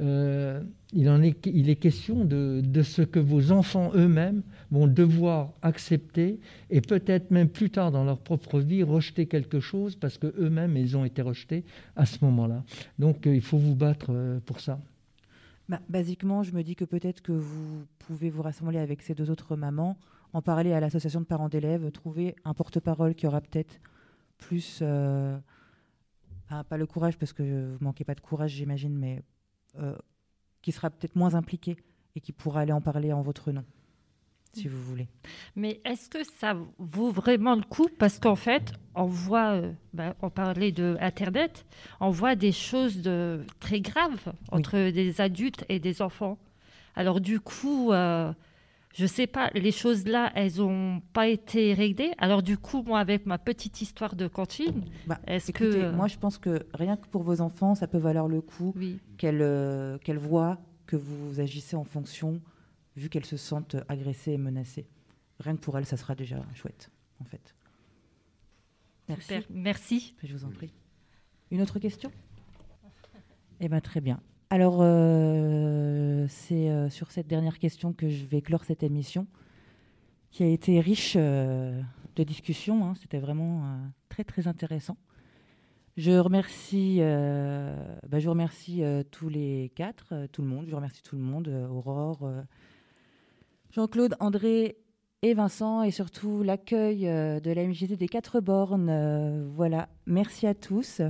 euh, il, en est, il est question de, ce que vos enfants eux-mêmes vont devoir accepter et peut-être même plus tard dans leur propre vie rejeter quelque chose parce que eux-mêmes ils ont été rejetés à ce moment-là. Donc euh, il faut vous battre euh, pour ça. Bah, basiquement, je me dis que peut-être que vous pouvez vous rassembler avec ces deux autres mamans, en parler à l'association de parents d'élèves, trouver un porte-parole qui aura peut-être plus pas le courage, parce que vous manquez pas de courage, j'imagine, mais euh, qui sera peut-être moins impliqué et qui pourra aller en parler en votre nom, si vous voulez. Mais est-ce que ça vaut vraiment le coup? Parce qu'en fait, on voit, euh, bah, on parlait de Internet, on voit des choses de, très graves entre des adultes et des enfants. Alors du coup, euh, je sais pas, les choses là, elles ont pas été réglées. Alors du coup, moi, avec ma petite histoire de cantine, bah, est-ce que euh, moi, je pense que rien que pour vos enfants, ça peut valoir le coup qu'elles euh, voient que vous agissez en fonction, vu qu'elles se sentent agressées et menacées. Rien que pour elles, ça sera déjà chouette, en fait. Merci. Merci. Je vous en prie. Une autre question? Eh bien, très bien. Alors, euh, c'est euh, sur cette dernière question que je vais clore cette émission, qui a été riche euh, de discussions. Hein. C'était vraiment très, très intéressant. Je remercie, bah, je remercie tous les quatre, tout le monde. Je remercie tout le monde, Aurore, Jean-Claude, André et Vincent, et surtout l'accueil de la MJT des quatre bornes. voilà, merci à tous.